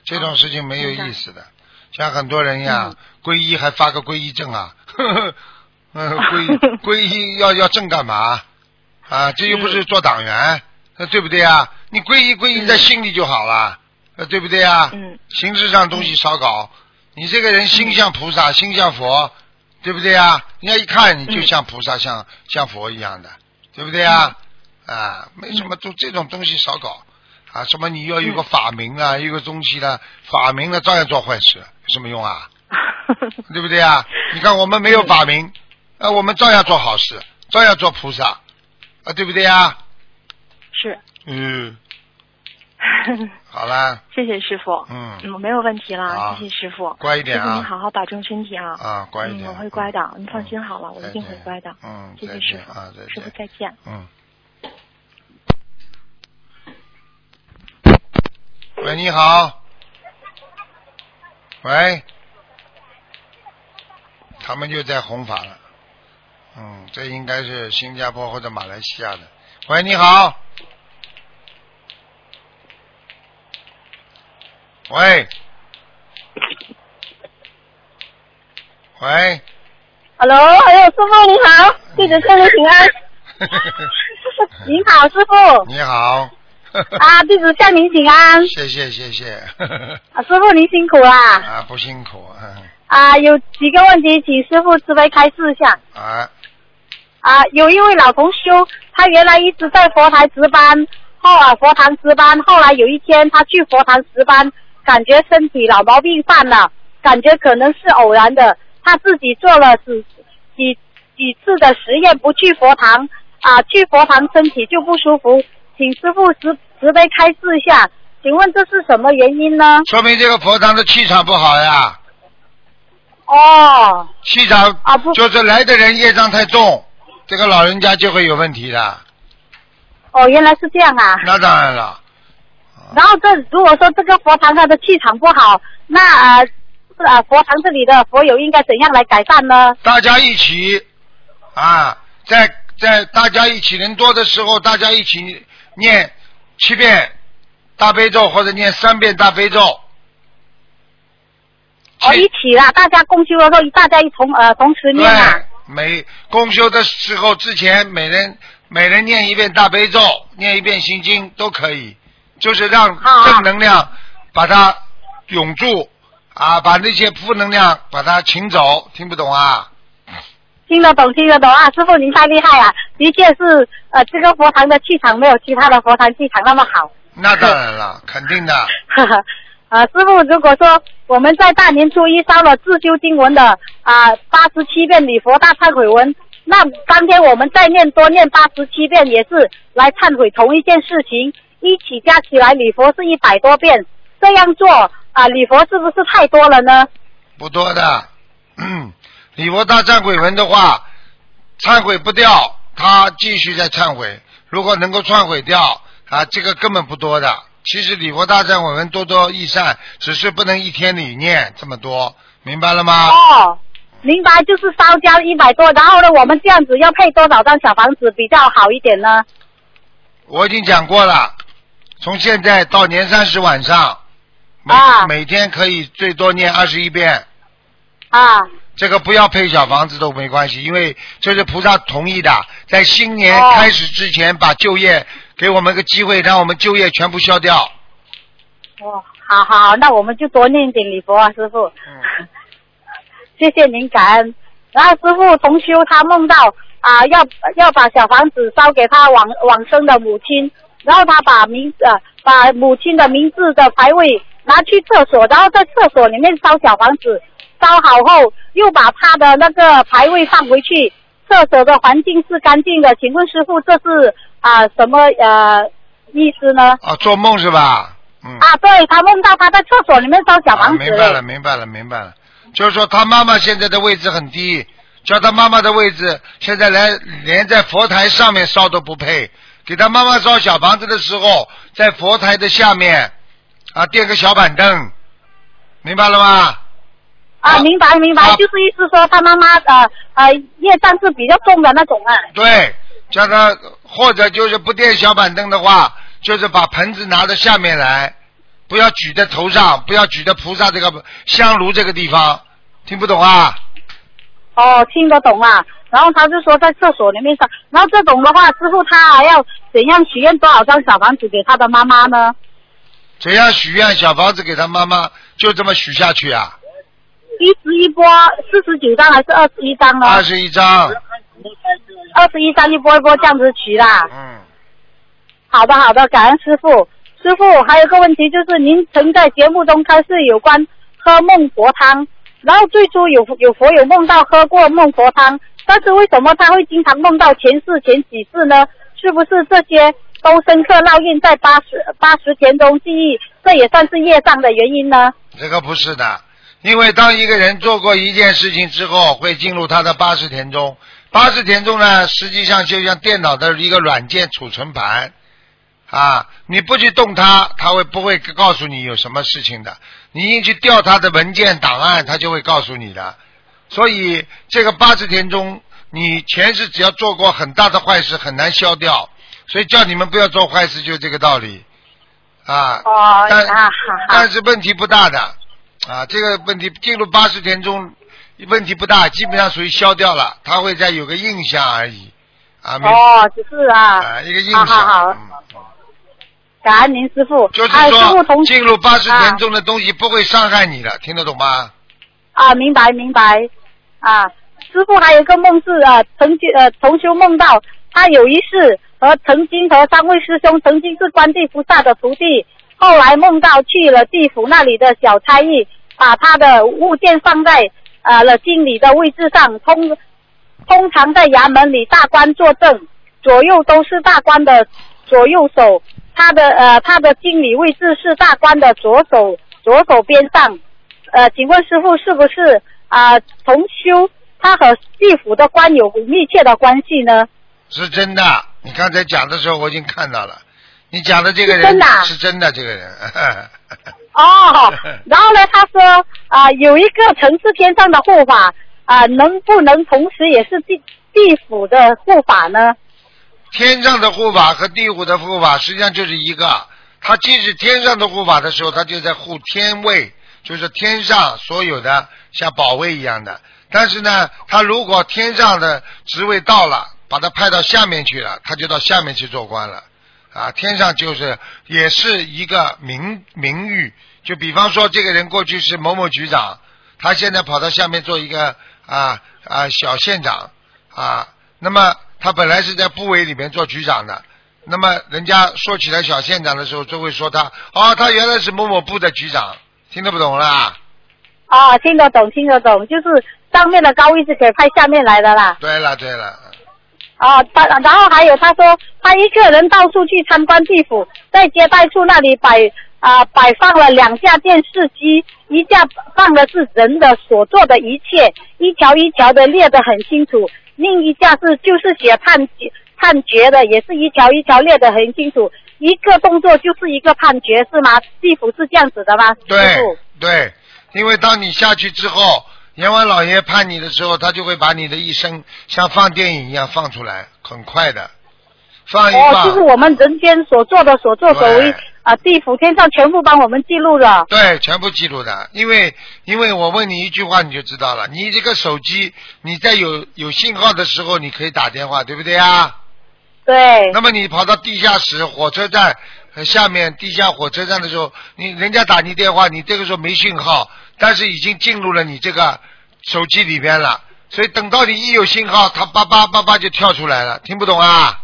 这种事情没有意思的。像很多人呀，皈依还发个皈依证啊，呵呵嗯，皈 皈依要要证干嘛？啊，这又不是做党员，对不对啊？你皈依皈依在心里就好了，对不对啊？嗯。形式上东西少搞，你这个人心像菩萨，心像佛，对不对啊？人家一看你就像菩萨，像像佛一样的，对不对啊？啊，没什么，都这种东西少搞啊。什么你要有个法名啊，有个东西呢，法名呢照样做坏事，有什么用啊？对不对啊？你看我们没有法名，啊，我们照样做好事，照样做菩萨，啊，对不对啊？是。嗯。好啦。谢谢师傅。嗯。嗯，没有问题了，谢谢师傅。乖一点啊。师傅您好好保重身体啊。啊，乖一点。我会乖的，您放心好了，我一定会乖的。嗯。谢谢师傅。啊。师傅再见。嗯。喂，你好。喂。他们就在弘法了。嗯，这应该是新加坡或者马来西亚的。喂，你好。喂。喂。Hello，还有师傅你好，弟子向您请安。您好，师傅。你好。啊，弟子向您请安。谢谢谢谢。啊，师傅您辛苦啦。啊，不辛苦。啊，有几个问题，请师傅慈悲开示一下。啊。啊，有一位老同修，他原来一直在佛台值班，后啊佛堂值班，后来有一天他去佛堂值班，感觉身体老毛病犯了，感觉可能是偶然的，他自己做了几几几次的实验，不去佛堂啊，去佛堂身体就不舒服，请师傅慈慈悲开示一下，请问这是什么原因呢？说明这个佛堂的气场不好呀。哦。气场啊不，就是来的人业障太重，这个老人家就会有问题的。哦，原来是这样啊。那当然了。然后这如果说这个佛堂它的气场不好，那啊、呃、啊佛堂这里的佛友应该怎样来改善呢？大家一起啊，在在大家一起人多的时候，大家一起念七遍大悲咒或者念三遍大悲咒。哦，一起啦，大家共修的时候，大家一同呃同时念啊。对，每共修的时候之前，每人每人念一遍大悲咒，念一遍心经都可以，就是让正能量把它永住啊，把那些负能量把它请走。听不懂啊？听得懂，听得懂啊！师傅您太厉害了，的确是呃，这个佛堂的气场没有其他的佛堂气场那么好。那当然了，肯定的。哈哈，啊，师傅，如果说我们在大年初一烧了自修经文的啊八十七遍礼佛大忏悔文，那当天我们再念多念八十七遍，也是来忏悔同一件事情，一起加起来礼佛是一百多遍，这样做啊礼佛是不是太多了呢？不多的，嗯，礼佛大忏悔文的话，忏悔不掉，他继续在忏悔。如果能够忏悔掉啊，这个根本不多的。其实礼佛大忏悔文多多益善，只是不能一天里念这么多，明白了吗？哦，明白，就是烧焦一百多，然后呢，我们这样子要配多少张小房子比较好一点呢？我已经讲过了，从现在到年三十晚上，每、啊每天可以最多念二十一遍。啊。这个不要配小房子都没关系，因为这是菩萨同意的，在新年哦开始之前把就业给我们个机会，让我们就业全部消掉。哦，好好好，那我们就多念一点礼佛啊，师傅。嗯。谢谢您，感恩。然后师傅同修他梦到啊、要要把小房子烧给他往往生的母亲，然后他把名呃把母亲的名字的牌位拿去厕所，然后在厕所里面烧小房子，烧好后又把他的那个牌位放回去，厕所的环境是干净的。请问师傅这是啊、什么呃意思呢？啊，做梦是吧？嗯。啊，对他梦到他在厕所里面烧小房子。啊明白了，明白了，明白了。就是说他妈妈现在的位置很低，叫他妈妈的位置现在连连在佛台上面烧都不配。给他妈妈烧小房子的时候，在佛台的下面啊垫个小板凳，明白了吗？啊，明白明白，啊就是意思说他妈妈呃呃业障是比较重的那种啊。对，叫他或者就是不垫小板凳的话，就是把盆子拿到下面来，不要举在头上，不要举在菩萨这个香炉这个地方，听不懂啊？哦，听得懂啊。然后他就说在厕所里面上，然后这种的话，师傅他还要怎样许愿多少张小房子给他的妈妈呢？怎样许愿小房子给他妈妈，就这么许下去啊？一直一波四十九张还是二十一张呢？二十一张，二十一张一波一波这样子取啦。嗯，好的好的，感恩师傅。师傅还有个问题就是，您曾在节目中开示有关喝孟婆汤，然后最初有有佛有梦到喝过孟婆汤，但是为什么他会经常梦到前世前几世呢？是不是这些都深刻烙印在八十八十田中记忆？这也算是业障的原因呢？这个不是的，因为当一个人做过一件事情之后，会进入他的八十田中。八十田中呢，实际上就像电脑的一个软件储存盘啊，你不去动它，它会不会告诉你有什么事情的？你一去调它的文件档案，它就会告诉你的。所以这个八十田中，你前世只要做过很大的坏事，很难消掉。所以叫你们不要做坏事，就这个道理啊。但是问题不大的啊，这个问题进入八十天中，问题不大，基本上属于消掉了，他会再有个印象而已啊，没哦，只是啊，啊一个印象，好好嗯感恩您师傅。就是说同进入八十啊天中的东西不会伤害你的，听得懂吗？啊，明白明白啊。师傅还有一个梦是啊，曾经呃同修梦到他有一世和曾经和三位师兄曾经是观地菩萨的徒弟，后来梦到去了地府那里的小差役，把他的物件放在啊了经理的位置上，通通常在衙门里大官坐正，左右都是大官的左右手，他的呃他的经理位置是大官的左手左手边上。呃，请问师傅是不是啊、同修他和地府的官有密切的关系呢？是真的，你刚才讲的时候我已经看到了，你讲的这个人真的啊是真的，这个人，哦，然后呢，他说啊、有一个城市天上的护法啊、能不能同时也是地地府的护法呢？天上的护法和地府的护法实际上就是一个。他既是天上的护法的时候，他就在护天位，就是天上所有的像保卫一样的。但是呢，他如果天上的职位到了，把他派到下面去了，他就到下面去做官了。啊，天上就是也是一个名名誉。就比方说，这个人过去是某某局长，他现在跑到下面做一个啊啊小县长啊，那么他本来是在部委里面做局长的，那么人家说起来小县长的时候，就会说他哦，他原来是某某部的局长，听得不懂啦？啊，听得懂，听得懂，就是上面的高位是可以派下面来的啦。对了对了，啊，他然后还有他说他一个人到处去参观地府，在接待处那里摆啊摆放了两架电视机，一架放的是人的所做的一切，一条一条的列得很清楚，另一架是就是写判决判决的，也是一条一条列得很清楚，一个动作就是一个判决是吗？地府是这样子的吗？对对，因为当你下去之后，阎王老爷判你的时候，他就会把你的一生像放电影一样放出来，很快的，放一哦，放。就是我们人间所做的所作所为啊，地府天上全部帮我们记录了。对，全部记录的，因为因为我问你一句话你就知道了，你这个手机你在有有信号的时候你可以打电话，对不对啊？对。那么你跑到地下室、火车站呃下面地下火车站的时候，你人家打你电话，你这个时候没信号，但是已经进入了你这个手机里边了，所以等到你一有信号，它叭叭叭叭就跳出来了，听不懂啊？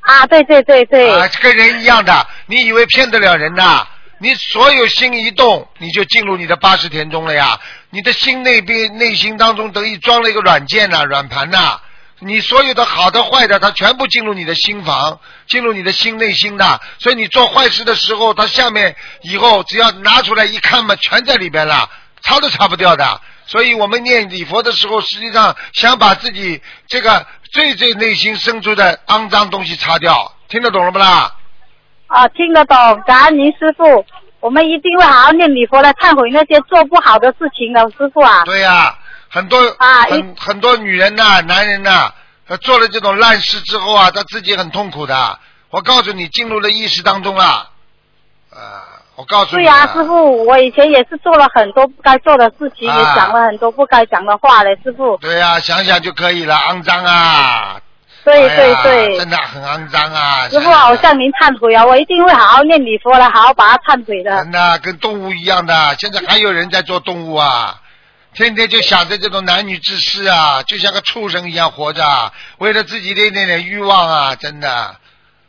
啊，对对对对。啊，跟人一样的，你以为骗得了人呐？你所有心一动，你就进入你的八十田中了呀。你的心内边内心当中等于装了一个软件呐、软盘呐、你所有的好的坏的，它全部进入你的心房，进入你的心内心的。所以你做坏事的时候，它下面以后只要拿出来一看嘛，全在里边了，擦都擦不掉的。所以我们念礼佛的时候，实际上想把自己这个最最内心深处的肮脏东西擦掉，听得懂了不啦？啊，听得懂，感恩您师傅。我们一定会好好念礼佛来忏悔那些做不好的事情的，师傅啊。对呀、很多啊很很多女人呐、男人呐、他做了这种烂事之后啊，他自己很痛苦的。我告诉你，进入了意识当中了。啊，我告诉你、对呀、师傅，我以前也是做了很多不该做的事情，啊也讲了很多不该讲的话嘞，师傅。对呀、想想就可以了，肮脏啊！对对对，真的很肮脏啊！师傅好向您忏悔啊，我一定会好好念礼佛的，好好把它忏悔的。真的跟动物一样的，现在还有人在做动物啊，天天就想着这种男女之事啊，就像个畜生一样活着，为了自己的一点点欲望啊，真的，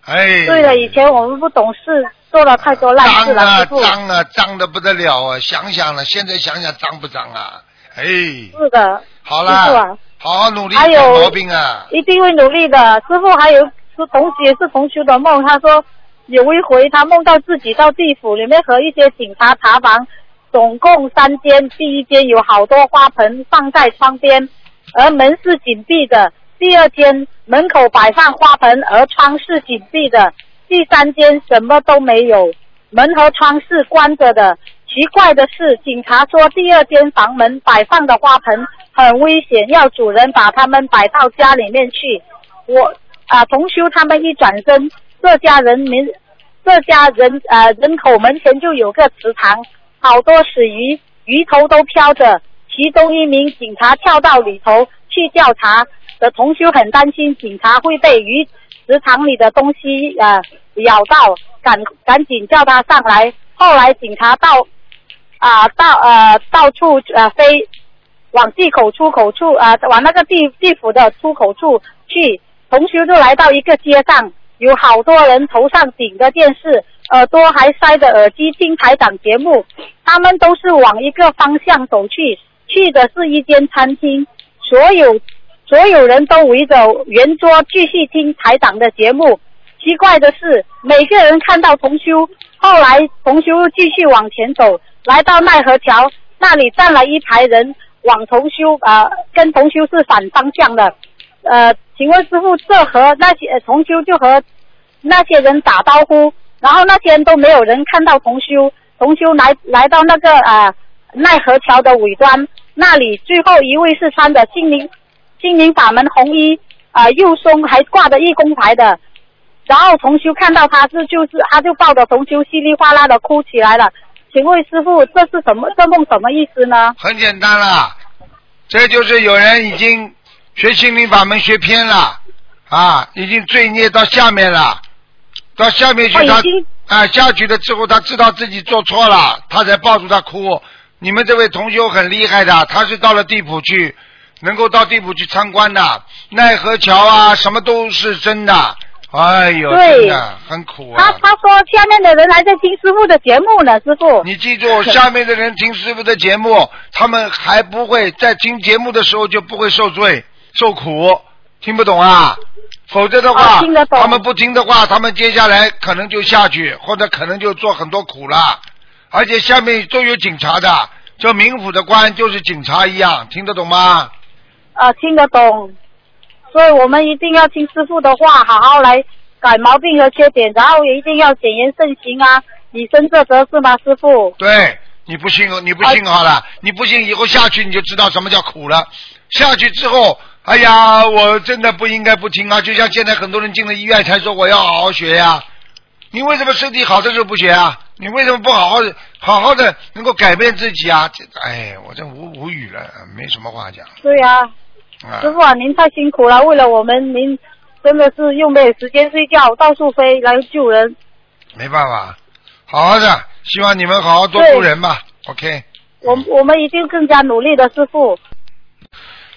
哎。对了，以前我们不懂事，做了太多烂事了，脏啊。脏啊脏的不得了啊！想想了，现在想想脏不脏啊？哎，是的，好师傅啊了，，好好努力还有改毛病啊！一定会努力的。师傅还有是同时也是同修的梦，他说有一回他梦到自己到地府里面和一些警察查房，总共三间，第一间有好多花盆放在窗边，而门是紧闭的；第二间门口摆放花盆，而窗是紧闭的；第三间什么都没有，门和窗是关着的。奇怪的是，警察说第二间房门摆放的花盆很危险，要主人把它们摆到家里面去。我啊，同修他们一转身，这家人民这家人呃人口门前就有个池塘，好多死鱼，鱼头都飘着。其中一名警察跳到里头去调查，的同修很担心警察会被鱼池塘里的东西呃咬到，赶赶紧叫他上来。后来警察到啊、到呃到处呃飞往地口出口处啊、往那个地地府的出口处去。同修就来到一个街上，有好多人头上顶着电视，耳朵还塞着耳机听台长节目。他们都是往一个方向走去，去的是一间餐厅。所有所有人都围着圆桌继续听台长的节目。奇怪的是，每个人看到同修，后来同修继续往前走，来到奈何桥那里站了一排人，往同修呃跟同修是反方向的。呃，请问师傅，这和那些呃同修就和那些人打招呼，然后那些人都没有人看到同修，同修来来到那个呃奈何桥的尾端，那里最后一位是穿着心灵心灵法门红衣，啊、右胸还挂着义工牌的，然后同修看到他是就是他就抱着同修稀里哗啦的哭起来了。请问师傅，这是什么？这梦什么意思呢？很简单了，这就是有人已经学心灵法门学偏了啊，已经罪孽到下面了，到下面去他啊下去了之后，他知道自己做错了，他才抱住他哭。你们这位同修很厉害的，他是到了地府去，能够到地府去参观的，奈何桥啊，什么都是真的。哎呦，真的很苦啊！他他说下面的人还在听师傅的节目呢，师傅。你记住，下面的人听师傅的节目，他们还不会在听节目的时候就不会受罪受苦，听不懂啊？否则的话，他们不听的话，他们接下来可能就下去，或者可能就做很多苦了。而且下面都有警察的，这民府的官就是警察一样，听得懂吗？啊，听得懂，所以我们一定要听师傅的话，好好来改毛病和缺点，然后也一定要谨言慎行啊，以身作则是吗，师傅？对，你不信，你不信好了，你不信以后下去你就知道什么叫苦了。下去之后，哎呀，我真的不应该不听啊！就像现在很多人进了医院才说我要好好学呀、你为什么身体好的时候不学啊？你为什么不好好的、好好的能够改变自己啊？这哎，我真无无语了，没什么话讲对呀、啊师。傅啊，您太辛苦了，为了我们，您真的是又没有时间睡觉，到处飞来救人。没办法，好好的，希望你们好好多对助人吧。OK。我我们一定更加努力的，师傅。